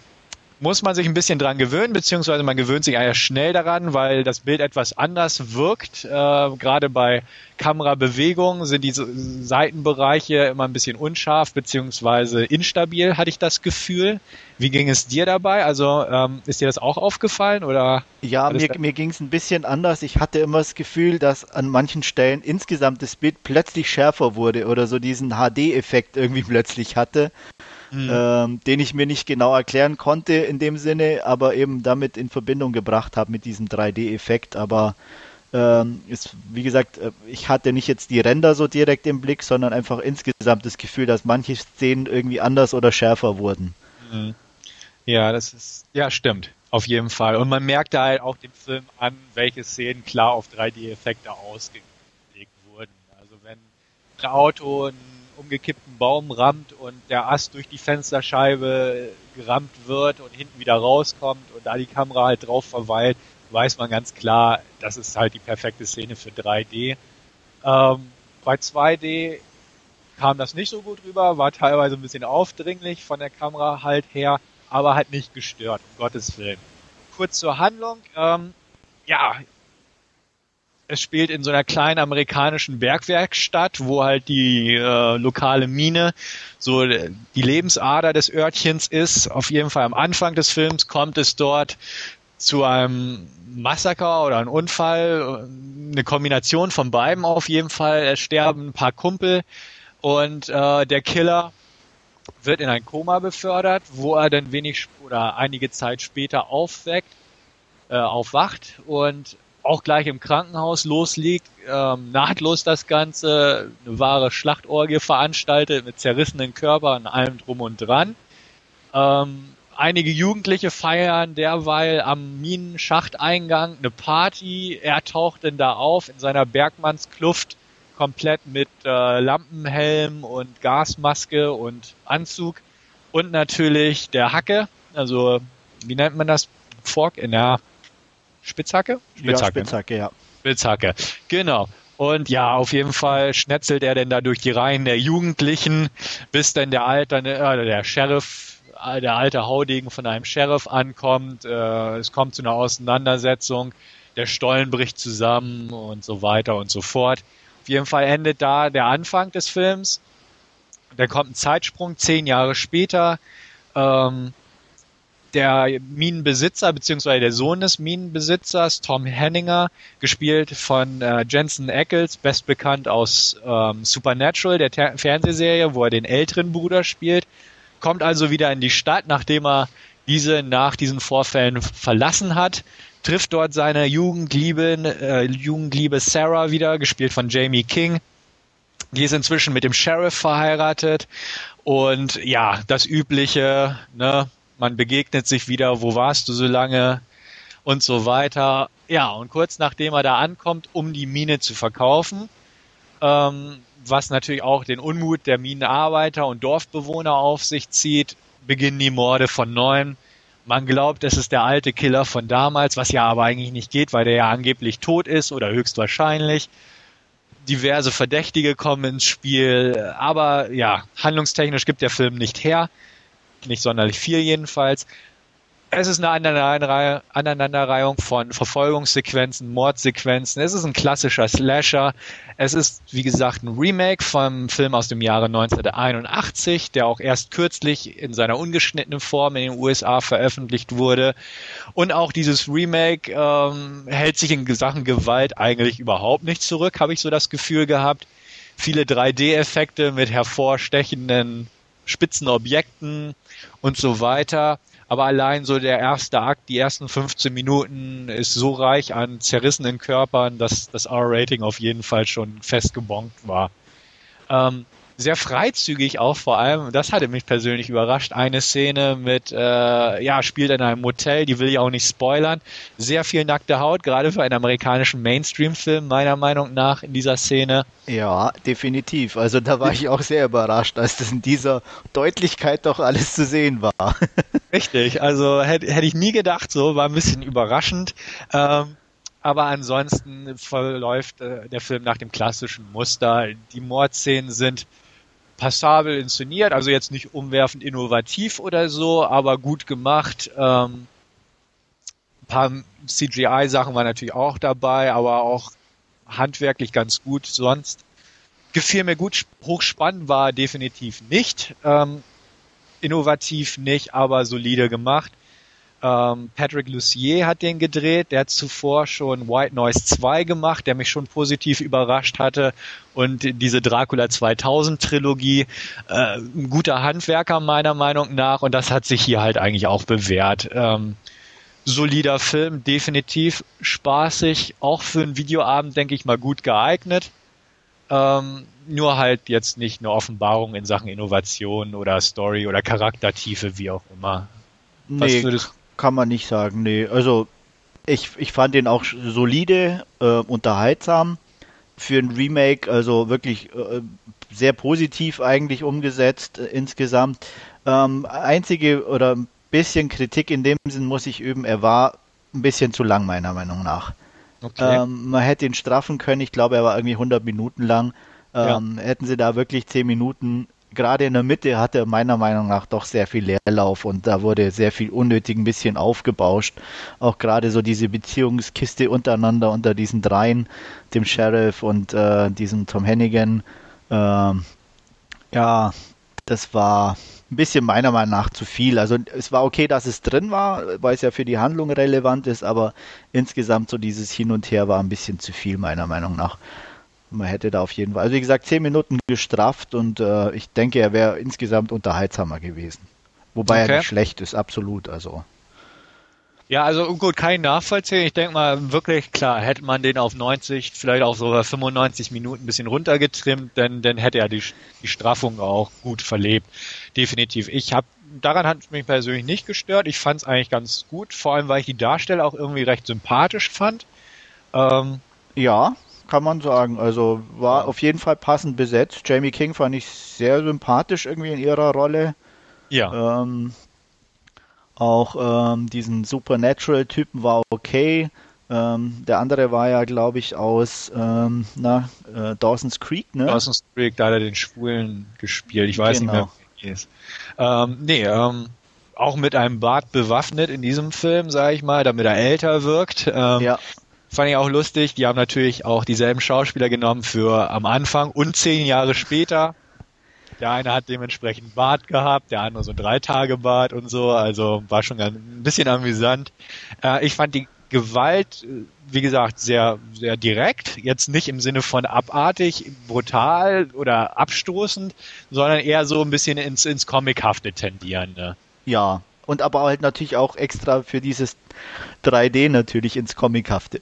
muss man sich ein bisschen dran gewöhnen, beziehungsweise man gewöhnt sich eher schnell daran, weil das Bild etwas anders wirkt. Äh, Gerade bei Kamerabewegung sind die Seitenbereiche immer ein bisschen unscharf, beziehungsweise instabil, hatte ich das Gefühl. Wie ging es dir dabei? Also ähm, ist dir das auch aufgefallen oder? Ja, mir, mir ging es ein bisschen anders. Ich hatte immer das Gefühl, dass an manchen Stellen insgesamt das Bild plötzlich schärfer wurde oder so diesen HD-Effekt irgendwie plötzlich hatte mhm. ähm, den ich mir nicht genau erklären konnte in dem Sinne, aber eben damit in Verbindung gebracht habe mit diesem 3D-Effekt. Aber ähm, ist, wie gesagt, äh, ich hatte nicht jetzt die Ränder so direkt im Blick, sondern einfach insgesamt das Gefühl, dass manche Szenen irgendwie anders oder schärfer wurden. Mhm. Ja, das ist, ja, stimmt. Auf jeden Fall. Und man merkt da halt auch dem Film an, welche Szenen klar auf 3D-Effekte ausgelegt wurden. Also wenn ein Auto ein umgekippten Baum rammt und der Ast durch die Fensterscheibe gerammt wird und hinten wieder rauskommt und da die Kamera halt drauf verweilt, weiß man ganz klar, das ist halt die perfekte Szene für 3D. Ähm, bei 2D kam das nicht so gut rüber, war teilweise ein bisschen aufdringlich von der Kamera halt her, aber halt nicht gestört, um Gottes Willen. Kurz zur Handlung. Ähm, ja, es spielt in so einer kleinen amerikanischen Bergwerkstatt, wo halt die äh, lokale Mine so die Lebensader des Örtchens ist. Auf jeden Fall am Anfang des Films kommt es dort zu einem Massaker oder einem Unfall, eine Kombination von beiden auf jeden Fall. Es sterben ein paar Kumpel und äh, der Killer wird in ein Koma befördert, wo er dann wenig oder einige Zeit später aufweckt, äh, aufwacht und auch gleich im Krankenhaus loslegt, ähm, nahtlos das Ganze, eine wahre Schlachtorgie veranstaltet mit zerrissenen Körpern und allem drum und dran. Ähm, einige Jugendliche feiern derweil am Minenschachteingang eine Party. Er taucht denn da auf in seiner Bergmannskluft komplett mit äh, Lampenhelm und Gasmaske und Anzug und natürlich der Hacke, also wie nennt man das? Fork in der Spitzhacke? Spitzhacke. Ja, Spitzhacke, ja. Spitzhacke, genau. Und ja, auf jeden Fall schnetzelt er denn da durch die Reihen der Jugendlichen, bis dann der alte, äh, der Sheriff, äh, der alte Haudegen von einem Sheriff ankommt. Äh, es kommt zu einer Auseinandersetzung, der Stollen bricht zusammen und so weiter und so fort. Auf jeden Fall endet da der Anfang des Films. Dann kommt ein Zeitsprung, zehn Jahre später. Ähm, der Minenbesitzer beziehungsweise der Sohn des Minenbesitzers, Tom Henninger, gespielt von äh, Jensen Ackles, best bekannt aus ähm, Supernatural, der Ter Fernsehserie, wo er den älteren Bruder spielt, kommt also wieder in die Stadt, nachdem er diese nach diesen Vorfällen verlassen hat, trifft dort seine Jugendliebe, äh, Jugendliebe Sarah wieder, gespielt von Jamie King. Die ist inzwischen mit dem Sheriff verheiratet. Und ja, das übliche, ne, man begegnet sich wieder, wo warst du so lange und so weiter. Ja, und kurz nachdem er da ankommt, um die Mine zu verkaufen, ähm, was natürlich auch den Unmut der Minenarbeiter und Dorfbewohner auf sich zieht, beginnen die Morde von neuem. Man glaubt, es ist der alte Killer von damals, was ja aber eigentlich nicht geht, weil der ja angeblich tot ist oder höchstwahrscheinlich. Diverse Verdächtige kommen ins Spiel, aber ja, handlungstechnisch gibt der Film nicht her nicht sonderlich viel jedenfalls. Es ist eine Aneinanderreihung von Verfolgungssequenzen, Mordsequenzen. Es ist ein klassischer Slasher. Es ist, wie gesagt, ein Remake vom Film aus dem Jahre 1981, der auch erst kürzlich in seiner ungeschnittenen Form in den USA veröffentlicht wurde. Und auch dieses Remake ähm, hält sich in Sachen Gewalt eigentlich überhaupt nicht zurück, habe ich so das Gefühl gehabt. Viele 3D-Effekte mit hervorstechenden spitzen Objekten und so weiter. Aber allein so der erste Akt, die ersten 15 Minuten ist so reich an zerrissenen Körpern, dass das R-Rating auf jeden Fall schon festgebongt war. Ähm, sehr freizügig auch vor allem, das hatte mich persönlich überrascht, eine Szene mit, äh, ja, spielt in einem Motel, die will ich auch nicht spoilern, sehr viel nackte Haut, gerade für einen amerikanischen Mainstream-Film meiner Meinung nach in dieser Szene. Ja, definitiv. Also da war ich auch sehr überrascht, dass das in dieser Deutlichkeit doch alles zu sehen war. Richtig, also hätte hätt ich nie gedacht, so war ein bisschen überraschend. Ähm, aber ansonsten verläuft äh, der Film nach dem klassischen Muster. Die Mordszenen sind passabel inszeniert, also jetzt nicht umwerfend innovativ oder so, aber gut gemacht. Ähm, ein paar CGI-Sachen waren natürlich auch dabei, aber auch handwerklich ganz gut. Sonst gefiel mir gut, hochspannend war definitiv nicht, ähm, innovativ nicht, aber solide gemacht. Ähm, Patrick Lucier hat den gedreht, der hat zuvor schon White Noise 2 gemacht, der mich schon positiv überrascht hatte und diese Dracula 2000 Trilogie, äh, ein guter Handwerker meiner Meinung nach und das hat sich hier halt eigentlich auch bewährt. Ähm, solider Film, definitiv spaßig, auch für einen Videoabend denke ich mal gut geeignet. Ähm, nur halt jetzt nicht eine Offenbarung in Sachen Innovation oder Story oder Charaktertiefe, wie auch immer. Was nee, würdest kann man nicht sagen, nee. Also ich, ich fand den auch solide, äh, unterhaltsam für ein Remake, also wirklich äh, sehr positiv eigentlich umgesetzt äh, insgesamt. Ähm, einzige oder ein bisschen Kritik in dem Sinn muss ich üben, er war ein bisschen zu lang meiner Meinung nach. Okay. Ähm, man hätte ihn straffen können, ich glaube, er war irgendwie 100 Minuten lang. Ähm, ja. Hätten sie da wirklich 10 Minuten gerade in der Mitte hatte er meiner Meinung nach doch sehr viel Leerlauf und da wurde sehr viel unnötig ein bisschen aufgebauscht. Auch gerade so diese Beziehungskiste untereinander unter diesen dreien, dem Sheriff und äh, diesem Tom Hennigan. Äh, ja, das war ein bisschen meiner Meinung nach zu viel. Also es war okay, dass es drin war, weil es ja für die Handlung relevant ist, aber insgesamt so dieses Hin und Her war ein bisschen zu viel meiner Meinung nach. Man hätte da auf jeden Fall, also wie gesagt, zehn Minuten gestrafft und äh, ich denke, er wäre insgesamt unterhaltsamer gewesen. Wobei okay. er nicht schlecht ist, absolut. Also. Ja, also gut, kein Nachvollziehen. Ich denke mal, wirklich klar, hätte man den auf 90, vielleicht auch sogar 95 Minuten ein bisschen runtergetrimmt, denn dann hätte er die, die Straffung auch gut verlebt. Definitiv. Ich habe daran hat es mich persönlich nicht gestört. Ich fand es eigentlich ganz gut, vor allem weil ich die Darsteller auch irgendwie recht sympathisch fand. Ähm, ja, kann man sagen. Also war auf jeden Fall passend besetzt. Jamie King fand ich sehr sympathisch irgendwie in ihrer Rolle. Ja. Ähm, auch ähm, diesen Supernatural-Typen war okay. Ähm, der andere war ja, glaube ich, aus ähm, na, äh, Dawson's Creek, ne? Dawson's Creek, da hat er den Schwulen gespielt. Ich weiß genau. nicht mehr, wie ist. Ähm, nee, ähm, auch mit einem Bart bewaffnet in diesem Film, sage ich mal, damit er älter wirkt. Ähm, ja. Fand ich auch lustig. Die haben natürlich auch dieselben Schauspieler genommen für am Anfang und zehn Jahre später. Der eine hat dementsprechend Bart gehabt, der andere so ein Drei-Tage-Bart und so. Also war schon ein bisschen amüsant. Äh, ich fand die Gewalt, äh, wie gesagt, sehr, sehr direkt. Jetzt nicht im Sinne von abartig, brutal oder abstoßend, sondern eher so ein bisschen ins, ins Comichafte tendierende. Ja, und aber halt natürlich auch extra für dieses 3D natürlich ins Comichafte.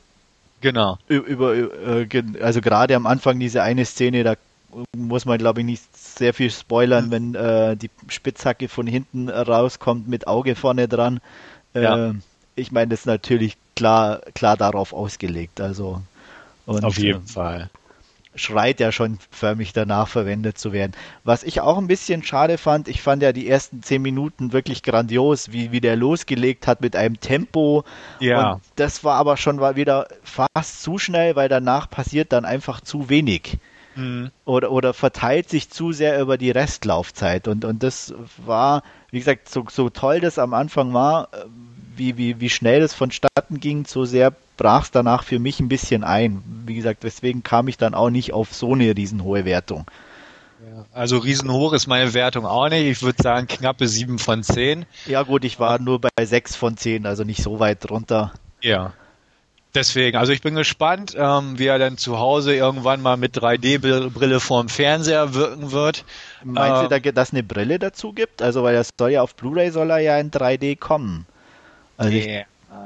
Genau. Über, äh, also gerade am Anfang diese eine Szene, da muss man glaube ich nicht sehr viel spoilern, mhm. wenn äh, die Spitzhacke von hinten rauskommt mit Auge vorne dran. Äh, ja. Ich meine, das ist natürlich klar, klar darauf ausgelegt. Also und, auf jeden äh, Fall schreit ja schon förmlich danach verwendet zu werden. Was ich auch ein bisschen schade fand, ich fand ja die ersten zehn Minuten wirklich grandios, wie, wie der losgelegt hat mit einem Tempo. Ja. Und das war aber schon wieder fast zu schnell, weil danach passiert dann einfach zu wenig. Mhm. Oder, oder verteilt sich zu sehr über die Restlaufzeit. Und, und das war, wie gesagt, so, so toll das am Anfang war, wie, wie, wie schnell das vonstatten ging, so sehr brach es danach für mich ein bisschen ein. Wie gesagt, deswegen kam ich dann auch nicht auf so eine riesenhohe Wertung. Ja, also riesenhoch ist meine Wertung auch nicht. Ich würde sagen knappe 7 von 10. Ja gut, ich war nur bei 6 von 10, also nicht so weit drunter. Ja. Deswegen, also ich bin gespannt, ähm, wie er dann zu Hause irgendwann mal mit 3D-Brille vorm Fernseher wirken wird. Meinst ähm, du, dass eine Brille dazu gibt? Also weil das soll ja auf Blu-ray soll er ja in 3D kommen. Also yeah.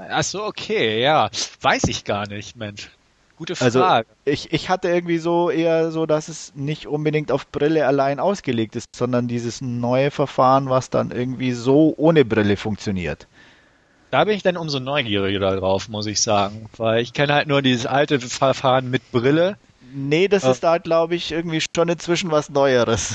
Ach so, okay, ja. Weiß ich gar nicht, Mensch. Gute Also Frage. ich, ich hatte irgendwie so eher so, dass es nicht unbedingt auf Brille allein ausgelegt ist, sondern dieses neue Verfahren, was dann irgendwie so ohne Brille funktioniert. Da bin ich dann umso neugieriger drauf, muss ich sagen. Weil ich kenne halt nur dieses alte Verfahren mit Brille. Nee, das Ah. ist da, glaube ich, irgendwie schon inzwischen was Neueres.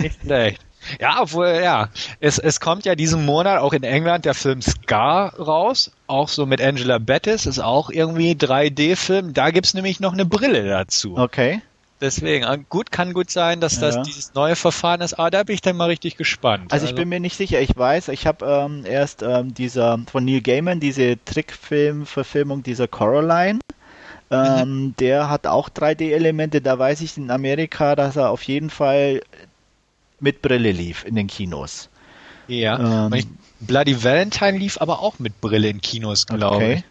Nicht schlecht. Ja, obwohl, ja. Es, es kommt ja diesen Monat auch in England der Film Scar raus. Auch so mit Angela Bettis. Ist auch irgendwie 3D-Film. Da gibt's nämlich noch eine Brille dazu. Okay. Deswegen, äh, gut, kann gut sein, dass das Ja. dieses neue Verfahren ist. Aber da bin ich dann mal richtig gespannt. Also ich bin mir nicht sicher. Ich weiß, ich habe ähm, erst ähm, dieser von Neil Gaiman diese Trickfilm-Verfilmung dieser Coraline. Ähm, Der hat auch 3D-Elemente. Da weiß ich in Amerika, dass er auf jeden Fall mit Brille lief in den Kinos. Ja. Ähm, ich, Bloody Valentine lief aber auch mit Brille in Kinos, glaube Okay. ich.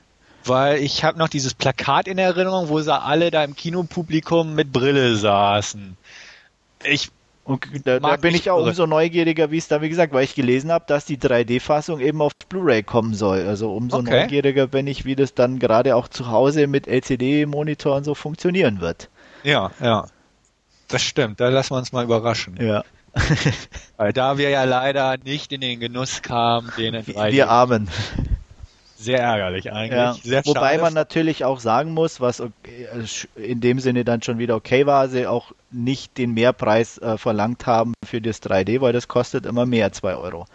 Weil ich habe noch dieses Plakat in Erinnerung, wo sie alle da im Kinopublikum mit Brille saßen. Ich Und da, da bin ich auch irre. umso neugieriger, wie es da, wie gesagt, weil ich gelesen habe, dass die 3D-Fassung eben auf Blu-ray kommen soll. Also umso Okay. neugieriger bin ich, wie das dann gerade auch zu Hause mit LCD-Monitor und so funktionieren wird. Ja, ja. Das stimmt, da lassen wir uns mal überraschen. Ja. Weil da wir ja leider nicht in den Genuss kamen, den in 3D. Wir Armen. Sehr ärgerlich eigentlich. Ja. Sehr Wobei man natürlich auch sagen muss, was äh, in dem Sinne dann schon wieder okay war, sie auch nicht den Mehrpreis äh, verlangt haben für das 3D, weil das kostet immer mehr, 2 Euro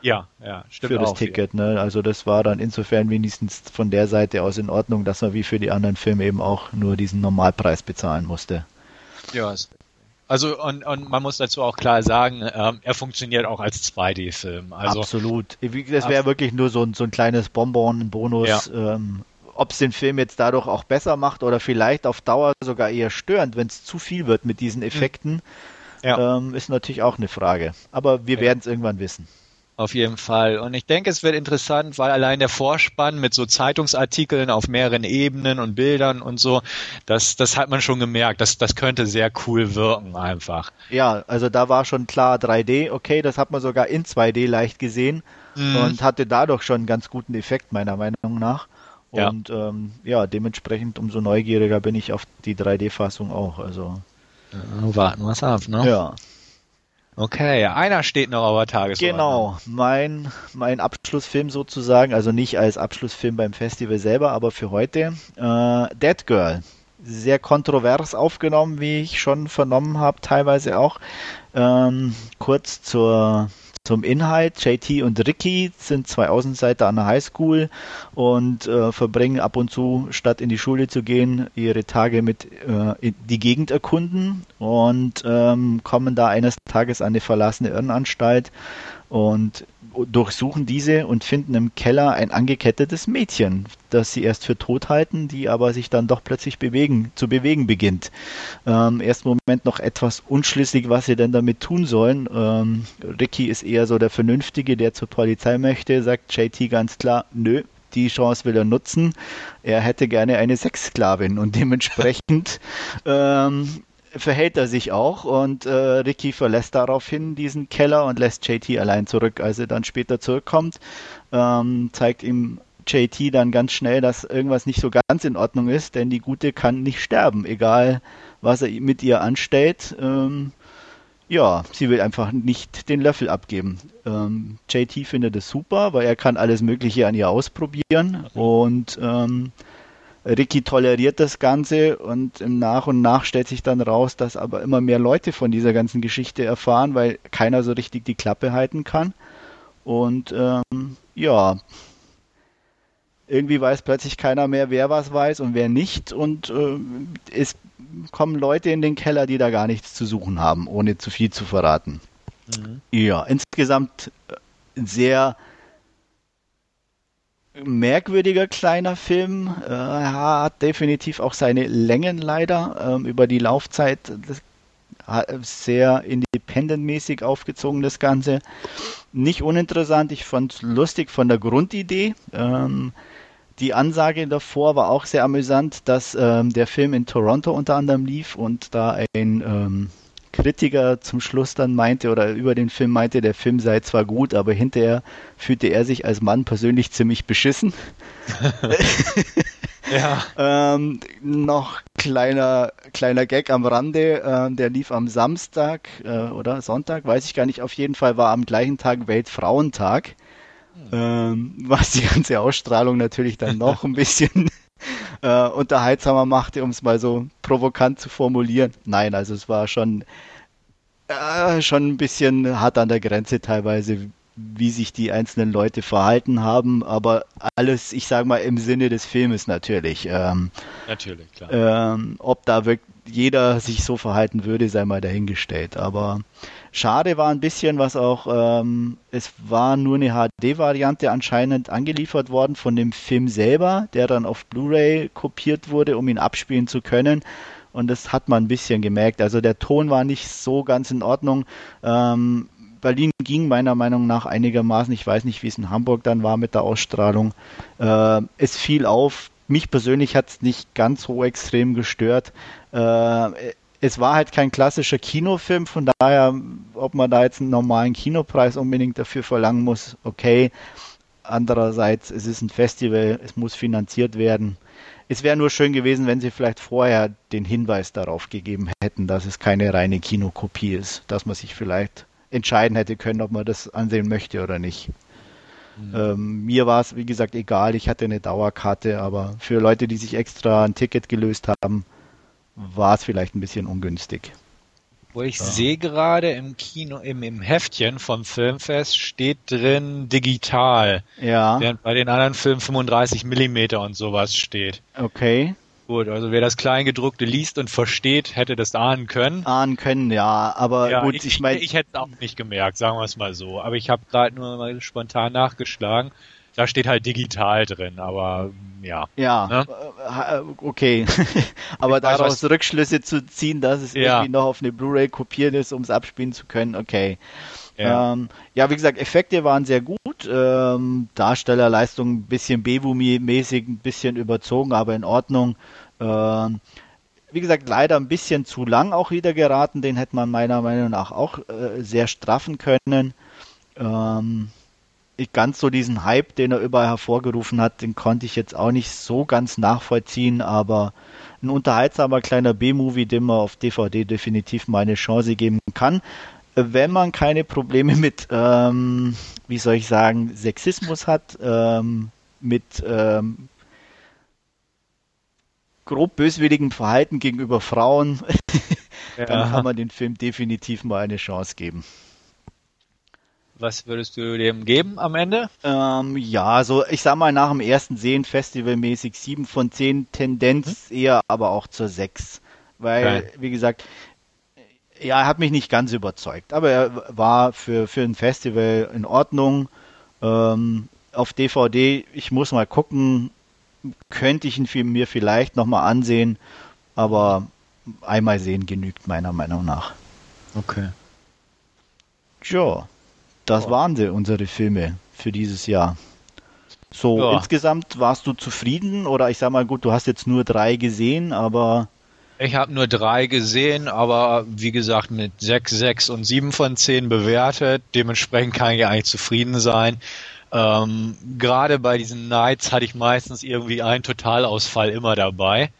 ja, ja, stimmt für das. Ticket. Ne? Also das war dann insofern wenigstens von der Seite aus in Ordnung, dass man wie für die anderen Filme eben auch nur diesen Normalpreis bezahlen musste. Ja, ist also und, und man muss dazu auch klar sagen, ähm, er funktioniert auch als 2D-Film. Also Absolut. Das wäre wirklich nur so ein, so ein kleines Bonbon, ein Bonus. Ähm, Ob es den Film jetzt dadurch auch besser macht oder vielleicht auf Dauer sogar eher störend, wenn es zu viel wird mit diesen Effekten, ja. ähm, ist natürlich auch eine Frage. Aber wir Ja. werden es irgendwann wissen. Auf jeden Fall. Und ich denke, es wird interessant, weil allein der Vorspann mit so Zeitungsartikeln auf mehreren Ebenen und Bildern und so, das, das hat man schon gemerkt. Das, das könnte sehr cool wirken einfach. Ja, also da war schon klar 3D, okay, das hat man sogar in 2D leicht gesehen Mhm. und hatte dadurch schon einen ganz guten Effekt, meiner Meinung nach. Ja. Und ähm, ja, dementsprechend umso neugieriger bin ich auf die 3D-Fassung auch. Also Ja, warten wir es ab, ne? ja. Okay, einer steht noch auf der Tagesordnung. Genau, mein, mein Abschlussfilm sozusagen, also nicht als Abschlussfilm beim Festival selber, aber für heute. Äh, Dead Girl. Sehr kontrovers aufgenommen, wie ich schon vernommen habe, teilweise auch. Ähm, kurz zur, zum Inhalt. JT und Ricky sind zwei Außenseiter an der Highschool und äh, verbringen ab und zu, statt in die Schule zu gehen, ihre Tage mit äh, die Gegend erkunden und ähm, kommen da eines Tages an eine verlassene Irrenanstalt und durchsuchen diese und finden im Keller ein angekettetes Mädchen, das sie erst für tot halten, die aber sich dann doch plötzlich bewegen, zu bewegen beginnt. Ähm, ersten Moment noch etwas unschlüssig, was sie denn damit tun sollen. Ähm, Ricky ist eher so der Vernünftige, der zur Polizei möchte, sagt JT ganz klar, nö, die Chance will er nutzen. Er hätte gerne eine Sexsklavin und dementsprechend ähm, verhält er sich auch und äh, Ricky verlässt daraufhin diesen Keller und lässt JT allein zurück. Als er dann später zurückkommt, ähm, zeigt ihm JT dann ganz schnell, dass irgendwas nicht so ganz in Ordnung ist, denn die Gute kann nicht sterben, egal was er mit ihr anstellt. Ähm, ja, sie will einfach nicht den Löffel abgeben. Ähm, JT findet es super, weil er kann alles Mögliche an ihr ausprobieren und ähm, Ricky toleriert das Ganze und im Nach und Nach stellt sich dann raus, dass aber immer mehr Leute von dieser ganzen Geschichte erfahren, weil keiner so richtig die Klappe halten kann. Und ähm, ja, irgendwie weiß plötzlich keiner mehr, wer was weiß und wer nicht. Und äh, es kommen Leute in den Keller, die da gar nichts zu suchen haben, ohne zu viel zu verraten. Mhm. Ja, insgesamt äh, sehr merkwürdiger kleiner Film. Äh, hat definitiv auch seine Längen leider ähm, über die Laufzeit. Hat sehr independent-mäßig aufgezogen, das Ganze. Nicht uninteressant, ich fand es lustig von der Grundidee. Ähm, die Ansage davor war auch sehr amüsant, dass ähm, der Film in Toronto unter anderem lief und da ein ähm, Kritiker zum Schluss dann meinte oder über den Film meinte, der Film sei zwar gut, aber hinterher fühlte er sich als Mann persönlich ziemlich beschissen. Ja. ähm, noch kleiner, kleiner Gag am Rande, äh, der lief am Samstag äh, oder Sonntag, weiß ich gar nicht. Auf jeden Fall war am gleichen Tag Weltfrauentag, hm. ähm, was die ganze Ausstrahlung natürlich dann noch ein bisschen äh, unterhaltsamer machte, um es mal so provokant zu formulieren. Nein, also es war schon, äh, schon ein bisschen hart an der Grenze teilweise, wie sich die einzelnen Leute verhalten haben, aber alles, ich sage mal, im Sinne des Filmes natürlich. Ähm, natürlich, klar. Ähm, ob da wirklich jeder sich so verhalten würde, sei mal dahingestellt. Aber schade war ein bisschen, was auch, ähm, es war nur eine HD-Variante anscheinend angeliefert worden von dem Film selber, der dann auf Blu-ray kopiert wurde, um ihn abspielen zu können. Und das hat man ein bisschen gemerkt. Also der Ton war nicht so ganz in Ordnung. Ähm, Berlin ging meiner Meinung nach einigermaßen. Ich weiß nicht, wie es in Hamburg dann war mit der Ausstrahlung. Äh, es fiel auf. Mich persönlich hat es nicht ganz so extrem gestört. Äh, es war halt kein klassischer Kinofilm, von daher, ob man da jetzt einen normalen Kinopreis unbedingt dafür verlangen muss, okay. Andererseits, es ist ein Festival, es muss finanziert werden. Es wäre nur schön gewesen, wenn sie vielleicht vorher den Hinweis darauf gegeben hätten, dass es keine reine Kinokopie ist, dass man sich vielleicht entscheiden hätte können, ob man das ansehen möchte oder nicht. Mhm. Ähm, mir war es, wie gesagt, egal. Ich hatte eine Dauerkarte, aber für Leute, die sich extra ein Ticket gelöst haben, war es vielleicht ein bisschen ungünstig. Wo ich ja. sehe gerade im Kino, im, im Heftchen vom Filmfest steht drin digital. Ja. Während bei den anderen Filmen 35 Millimeter und sowas steht. Okay. Gut, also wer das Kleingedruckte liest und versteht, hätte das ahnen können. Ahnen können, ja, aber ja, gut, ich, ich meine. Ich, ich hätte es auch nicht gemerkt, sagen wir es mal so. Aber ich habe gerade nur mal spontan nachgeschlagen. Da steht halt digital drin, aber ja. Ja, ne? Äh, okay. aber daraus Rückschlüsse zu ziehen, dass es ja. irgendwie noch auf eine Blu-ray kopiert ist, um es abspielen zu können, okay. Ja. Ähm, ja, wie gesagt, Effekte waren sehr gut. Ähm, Darstellerleistung ein bisschen Bewumi-mäßig, ein bisschen überzogen, aber in Ordnung. Ähm, wie gesagt, leider ein bisschen zu lang auch wieder geraten. Den hätte man meiner Meinung nach auch äh, sehr straffen können. Ähm, ganz so diesen Hype, den er überall hervorgerufen hat, den konnte ich jetzt auch nicht so ganz nachvollziehen, aber ein unterhaltsamer kleiner B-Movie, dem man auf DVD definitiv mal eine Chance geben kann wenn man keine Probleme mit, ähm, wie soll ich sagen, Sexismus hat, ähm, mit ähm, grob böswilligem Verhalten gegenüber Frauen, ja. dann kann man den Film definitiv mal eine Chance geben. Was würdest du dem geben am Ende? Ähm, ja, so ich sag mal nach dem ersten Sehen festivalmäßig 7 von 10, Tendenz hm? eher aber auch zur 6. Weil, okay. wie gesagt, ja, er hat mich nicht ganz überzeugt, aber er war für, für ein Festival in Ordnung. Ähm, auf DVD, ich muss mal gucken, könnte ich ihn mir vielleicht nochmal ansehen, aber einmal sehen genügt meiner Meinung nach. Okay. Tja, das oh. waren sie, unsere Filme für dieses Jahr. So, ja. insgesamt warst du zufrieden oder ich sag mal gut, du hast jetzt nur drei gesehen, aber ich habe nur drei gesehen, aber wie gesagt mit sechs, sechs und sieben von zehn bewertet. Dementsprechend kann ich eigentlich zufrieden sein. Ähm, Gerade bei diesen Nights hatte ich meistens irgendwie einen Totalausfall immer dabei.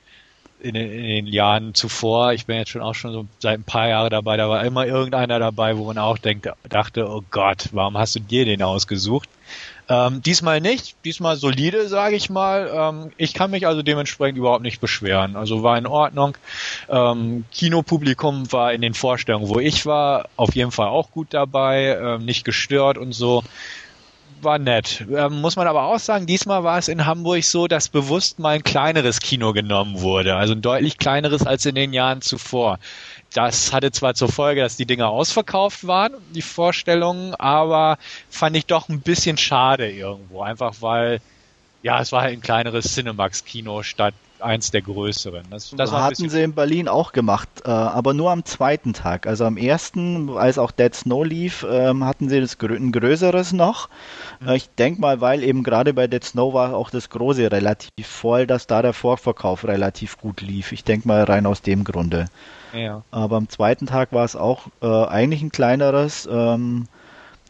In den, in den, Jahren zuvor. Ich bin jetzt schon auch schon so seit ein paar Jahren dabei. Da war immer irgendeiner dabei, wo man auch denkt, dachte, oh Gott, warum hast du dir den ausgesucht? Ähm, diesmal nicht, diesmal solide, sage ich mal. Ähm, ich kann mich also dementsprechend überhaupt nicht beschweren. Also war in Ordnung. Ähm, Kinopublikum war in den Vorstellungen, wo ich war, auf jeden Fall auch gut dabei, ähm, nicht gestört und so. War nett. Ähm, muss man aber auch sagen, diesmal war es in Hamburg so, dass bewusst mal ein kleineres Kino genommen wurde. Also ein deutlich kleineres als in den Jahren zuvor. Das hatte zwar zur Folge, dass die Dinger ausverkauft waren, die Vorstellungen, aber fand ich doch ein bisschen schade irgendwo. Einfach weil, ja, es war halt ein kleineres Cinemax-Kino statt eins der größeren. Das, das hatten sie in Berlin auch gemacht, äh, aber nur am zweiten Tag. Also am ersten, als auch Dead Snow lief, äh, hatten sie das ein größeres noch. Mhm. Äh, ich denke mal, weil eben gerade bei Dead Snow war auch das große relativ voll, dass da der Vorverkauf relativ gut lief. Ich denke mal rein aus dem Grunde. Ja. Aber am zweiten Tag war es auch äh, eigentlich ein kleineres. Ähm,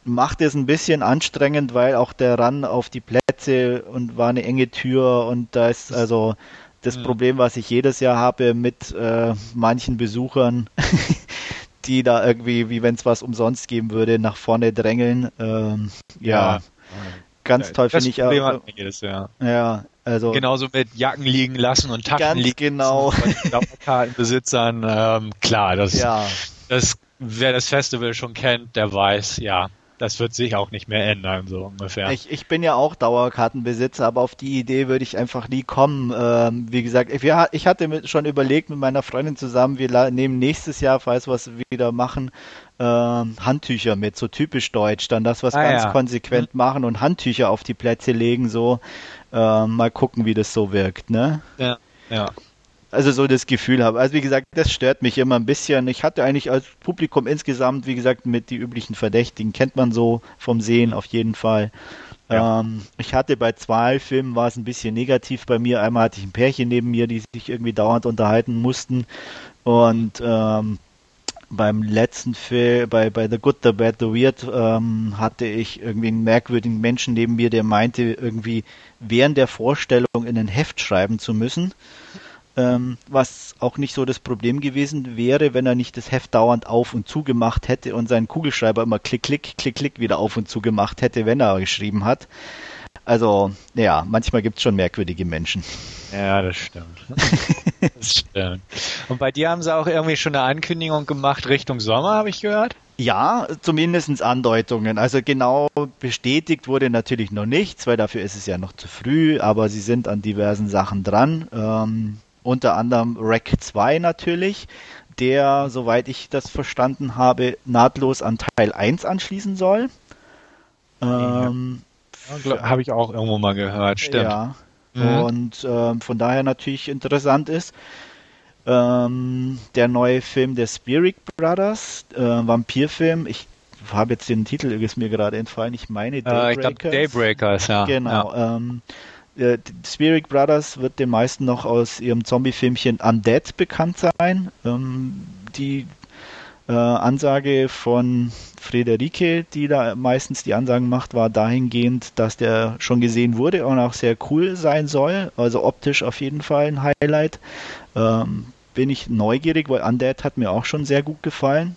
macht es ein bisschen anstrengend, weil auch der Run auf die Plätze Plätze und war eine enge Tür und da ist also das mhm. Problem, was ich jedes Jahr habe mit äh, manchen Besuchern, die da irgendwie, wie wenn es was umsonst geben würde, nach vorne drängeln. Ähm, ja. ja. ganz toll finde ich auch. Jedes Jahr. Ja, also genauso mit Jacken liegen lassen und Taschen ganz liegen genau. Dauerkartenbesitzern. Ähm, klar, das, ja. das, wer das Festival schon kennt, der weiß, ja, das wird sich auch nicht mehr ändern, so ungefähr. Ich, ich bin ja auch Dauerkartenbesitzer, aber auf die Idee würde ich einfach nie kommen. Ähm, wie gesagt, ich, ich hatte schon überlegt mit meiner Freundin zusammen, wir nehmen nächstes Jahr, falls wir es wieder machen, äh, Handtücher mit, so typisch deutsch, dann das was ah, ganz ja. konsequent mhm. machen und Handtücher auf die Plätze legen, so äh, mal gucken, wie das so wirkt, ne? Ja, ja also so das Gefühl habe. Also wie gesagt, das stört mich immer ein bisschen. Ich hatte eigentlich als Publikum insgesamt, wie gesagt, mit die üblichen Verdächtigen kennt man so vom Sehen auf jeden Fall. Ja. Ähm, ich hatte bei zwei Filmen war es ein bisschen negativ bei mir. Einmal hatte ich ein Pärchen neben mir, die sich irgendwie dauernd unterhalten mussten und ähm, beim letzten Film, bei, bei The Good, The Bad, The Weird, ähm, hatte ich irgendwie einen merkwürdigen Menschen neben mir, der meinte, irgendwie während der Vorstellung in ein Heft schreiben zu müssen ähm, was auch nicht so das Problem gewesen wäre, wenn er nicht das Heft dauernd auf und zu gemacht hätte und seinen Kugelschreiber immer klick, klick, klick, klick wieder auf und zu gemacht hätte, wenn er geschrieben hat. Also, ja, manchmal gibt es schon merkwürdige Menschen. Ja, das stimmt. das stimmt. Und bei dir haben sie auch irgendwie schon eine Ankündigung gemacht Richtung Sommer, habe ich gehört? Ja, zumindest Andeutungen. Also genau bestätigt wurde natürlich noch nichts, weil dafür ist es ja noch zu früh, aber sie sind an diversen Sachen dran. Ähm, unter anderem Rack 2 natürlich, der, soweit ich das verstanden habe, nahtlos an Teil 1 anschließen soll. Ähm, ja, habe ich auch irgendwo mal gehört, stimmt. Ja. Mhm. Und ähm, von daher natürlich interessant ist. Ähm, der neue Film der Spirit Brothers, äh, Vampirfilm, ich habe jetzt den Titel, ist mir gerade entfallen, ich meine Daybreakers. Äh, ich glaube Daybreakers, ja. Genau. Ja. Ähm, äh, Spirit Brothers wird den meisten noch aus ihrem Zombie-Filmchen Undead bekannt sein. Ähm, die äh, Ansage von Frederike, die da meistens die Ansagen macht, war dahingehend, dass der schon gesehen wurde und auch sehr cool sein soll. Also optisch auf jeden Fall ein Highlight. Ähm, bin ich neugierig, weil Undead hat mir auch schon sehr gut gefallen.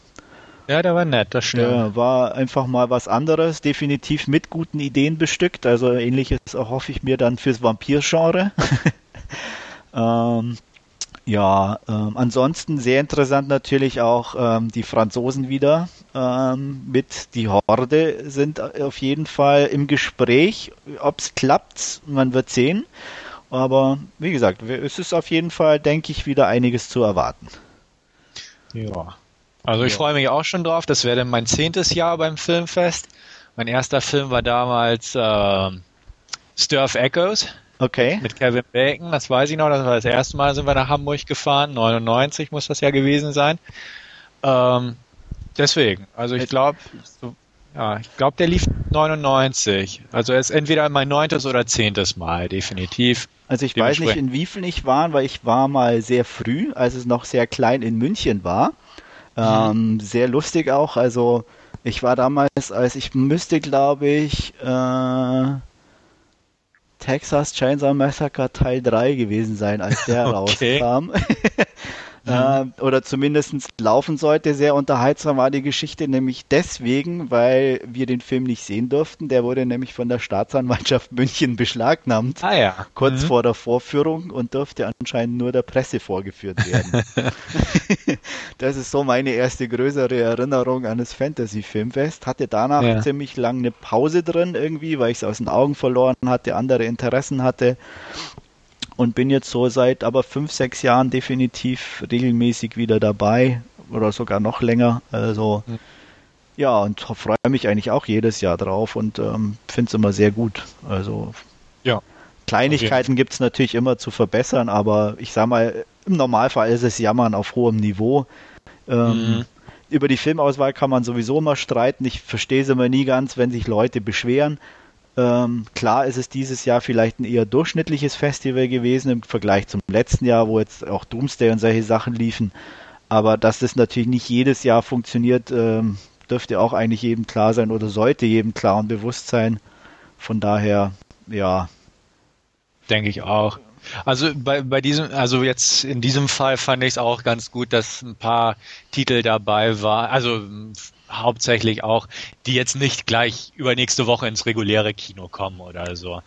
Ja, der war nett, das stimmt. Ja, war einfach mal was anderes, definitiv mit guten Ideen bestückt. Also ähnliches hoffe ich mir dann fürs Vampir-Genre. ähm, ja, ähm, ansonsten sehr interessant natürlich auch ähm, die Franzosen wieder ähm, mit die Horde sind auf jeden Fall im Gespräch. Ob es klappt, man wird sehen. Aber wie gesagt, es ist auf jeden Fall, denke ich, wieder einiges zu erwarten. Ja, also ich ja. freue mich auch schon drauf. Das wäre dann mein zehntes Jahr beim Filmfest. Mein erster Film war damals äh, Stir of Echoes. Okay. Mit Kevin Bacon, das weiß ich noch. Das war das erste Mal, sind wir nach Hamburg gefahren. 99 muss das ja gewesen sein. Ähm, deswegen, also ich glaube, ja, ich glaube, der lief 99. Also er ist entweder mein neuntes oder zehntes Mal, definitiv. Also ich weiß nicht, in wie viel ich war, weil ich war mal sehr früh, als es noch sehr klein in München war. Ähm, sehr lustig auch. Also ich war damals, als ich müsste, glaube ich, äh, Texas Chainsaw Massacre Teil 3 gewesen sein, als der okay. rauskam. Mhm. Äh, oder zumindest laufen sollte. Sehr unterhaltsam war die Geschichte nämlich deswegen, weil wir den Film nicht sehen durften. Der wurde nämlich von der Staatsanwaltschaft München beschlagnahmt. Ah ja. Kurz mhm. vor der Vorführung und durfte anscheinend nur der Presse vorgeführt werden. das ist so meine erste größere Erinnerung an das Fantasy-Filmfest. Hatte danach ja. ziemlich lange eine Pause drin irgendwie, weil ich es aus den Augen verloren hatte, andere Interessen hatte und bin jetzt so seit aber fünf, sechs Jahren definitiv regelmäßig wieder dabei oder sogar noch länger. Also mhm. ja, und freue mich eigentlich auch jedes Jahr drauf und ähm, finde es immer sehr gut. Also ja. Kleinigkeiten gibt es natürlich immer zu verbessern, aber ich sag mal, im Normalfall ist es Jammern auf hohem Niveau. Ähm, mhm. Über die Filmauswahl kann man sowieso immer streiten. Ich verstehe es immer nie ganz, wenn sich Leute beschweren. Ähm, klar ist es dieses Jahr vielleicht ein eher durchschnittliches Festival gewesen im Vergleich zum letzten Jahr, wo jetzt auch Doomsday und solche Sachen liefen. Aber dass das natürlich nicht jedes Jahr funktioniert, ähm, dürfte auch eigentlich jedem klar sein oder sollte jedem klar und bewusst sein. Von daher, ja. Denke ich auch. Also bei, bei diesem, also jetzt in diesem Fall fand ich es auch ganz gut, dass ein paar Titel dabei war, also hauptsächlich auch, die jetzt nicht gleich übernächste Woche ins reguläre Kino kommen oder so.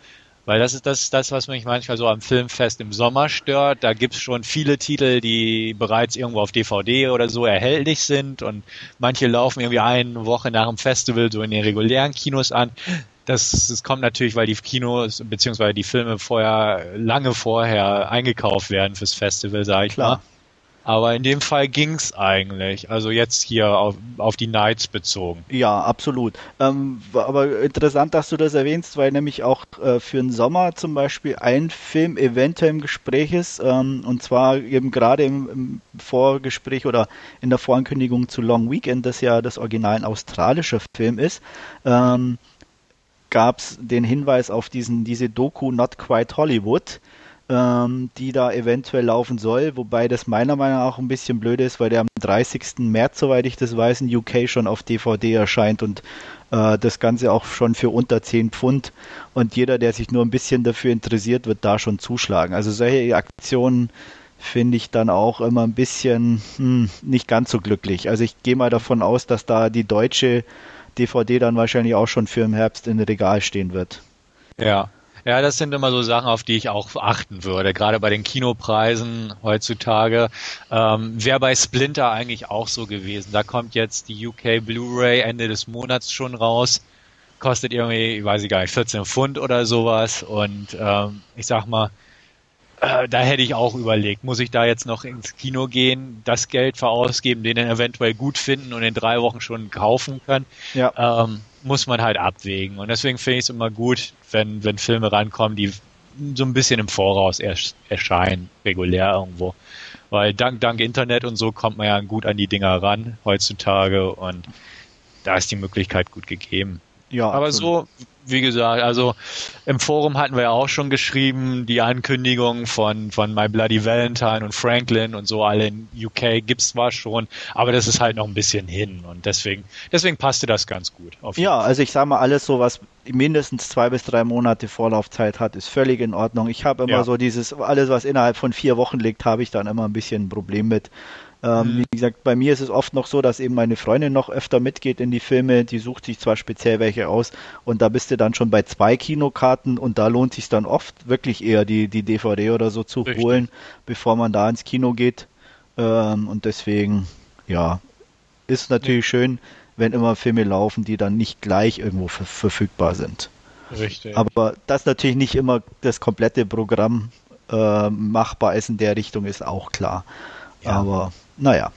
Weil das ist das, das, was mich manchmal so am Filmfest im Sommer stört. Da gibt's schon viele Titel, die bereits irgendwo auf DVD oder so erhältlich sind und manche laufen irgendwie eine Woche nach dem Festival so in den regulären Kinos an. Das, das kommt natürlich, weil die Kinos beziehungsweise die Filme vorher lange vorher eingekauft werden fürs Festival, sage ich Klar. mal. Aber in dem Fall ging's eigentlich. Also jetzt hier auf, auf die Nights bezogen. Ja, absolut. Ähm, aber interessant, dass du das erwähnst, weil nämlich auch äh, für den Sommer zum Beispiel ein Film eventuell im Gespräch ist. Ähm, und zwar eben gerade im, im, Vorgespräch oder in der Vorankündigung zu Long Weekend, das ja das original ein australischer Film ist. Ähm, gab es den Hinweis auf diesen, diese Doku Not Quite Hollywood, ähm, die da eventuell laufen soll, wobei das meiner Meinung nach auch ein bisschen blöd ist, weil der am 30. März, soweit ich das weiß, in UK schon auf DVD erscheint und äh, das Ganze auch schon für unter 10 Pfund und jeder, der sich nur ein bisschen dafür interessiert, wird da schon zuschlagen. Also solche Aktionen finde ich dann auch immer ein bisschen hm, nicht ganz so glücklich. Also ich gehe mal davon aus, dass da die deutsche DVD dann wahrscheinlich auch schon für im Herbst in Regal stehen wird. Ja, ja, das sind immer so Sachen, auf die ich auch achten würde, gerade bei den Kinopreisen heutzutage. Ähm, Wäre bei Splinter eigentlich auch so gewesen. Da kommt jetzt die UK Blu-ray Ende des Monats schon raus. Kostet irgendwie, ich weiß ich gar nicht, 14 Pfund oder sowas. Und ähm, ich sag mal, äh, da hätte ich auch überlegt, muss ich da jetzt noch ins Kino gehen, das Geld verausgeben, den dann eventuell gut finden und in drei Wochen schon kaufen können. Ja. Ähm, muss man halt abwägen. Und deswegen finde ich es immer gut, wenn, wenn Filme rankommen, die so ein bisschen im Voraus erscheinen, regulär irgendwo. Weil dank, dank Internet und so kommt man ja gut an die Dinger ran heutzutage und da ist die Möglichkeit gut gegeben. Ja, aber absolut. so wie gesagt, also im Forum hatten wir ja auch schon geschrieben, die Ankündigung von, von My Bloody Valentine und Franklin und so alle in UK gibt's zwar schon, aber das ist halt noch ein bisschen hin und deswegen, deswegen passte das ganz gut. ja, also ich sag mal, alles so, was mindestens zwei bis drei Monate Vorlaufzeit hat, ist völlig in Ordnung. Ich habe immer ja. so dieses, alles was innerhalb von vier Wochen liegt, habe ich dann immer ein bisschen ein Problem mit. Ähm, mhm. Wie gesagt, bei mir ist es oft noch so, dass eben meine Freundin noch öfter mitgeht in die Filme. Die sucht sich zwar speziell welche aus und da bist du dann schon bei zwei Kinokarten und da lohnt sich dann oft wirklich eher die, die DVD oder so zu Richtig. holen, bevor man da ins Kino geht. Ähm, und deswegen, ja, ist natürlich ja. schön, wenn immer Filme laufen, die dann nicht gleich irgendwo verfügbar sind. Richtig. Aber dass natürlich nicht immer das komplette Programm äh, machbar ist in der Richtung, ist auch klar. Ja. Aber naja.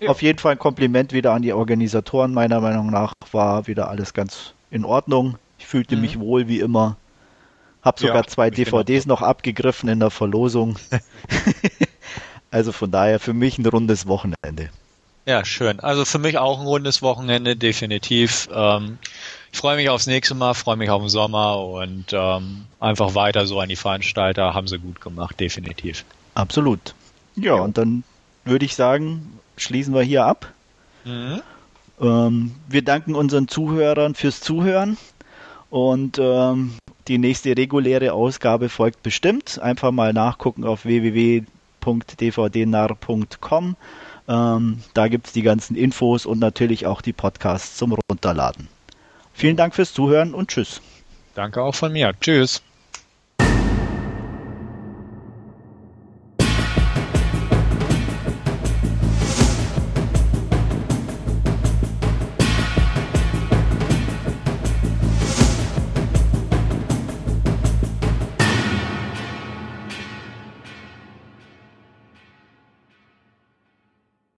Ja. Auf jeden Fall ein Kompliment wieder an die Organisatoren. Meiner Meinung nach war wieder alles ganz in Ordnung. Ich fühlte mhm. mich wohl wie immer. Hab sogar ja, zwei DVDs noch abgegriffen in der Verlosung. also von daher für mich ein rundes Wochenende. Ja, schön. Also für mich auch ein rundes Wochenende, definitiv. Ähm, ich freue mich aufs nächste Mal, freue mich auf den Sommer und ähm, einfach weiter so an die Veranstalter. Haben sie gut gemacht, definitiv. Absolut. Ja, ja. und dann würde ich sagen, schließen wir hier ab. Mhm. Ähm, wir danken unseren Zuhörern fürs Zuhören und ähm, die nächste reguläre Ausgabe folgt bestimmt. Einfach mal nachgucken auf www.dvdnarr.com. Ähm, da gibt es die ganzen Infos und natürlich auch die Podcasts zum Runterladen. Vielen Dank fürs Zuhören und tschüss. Danke auch von mir. Tschüss.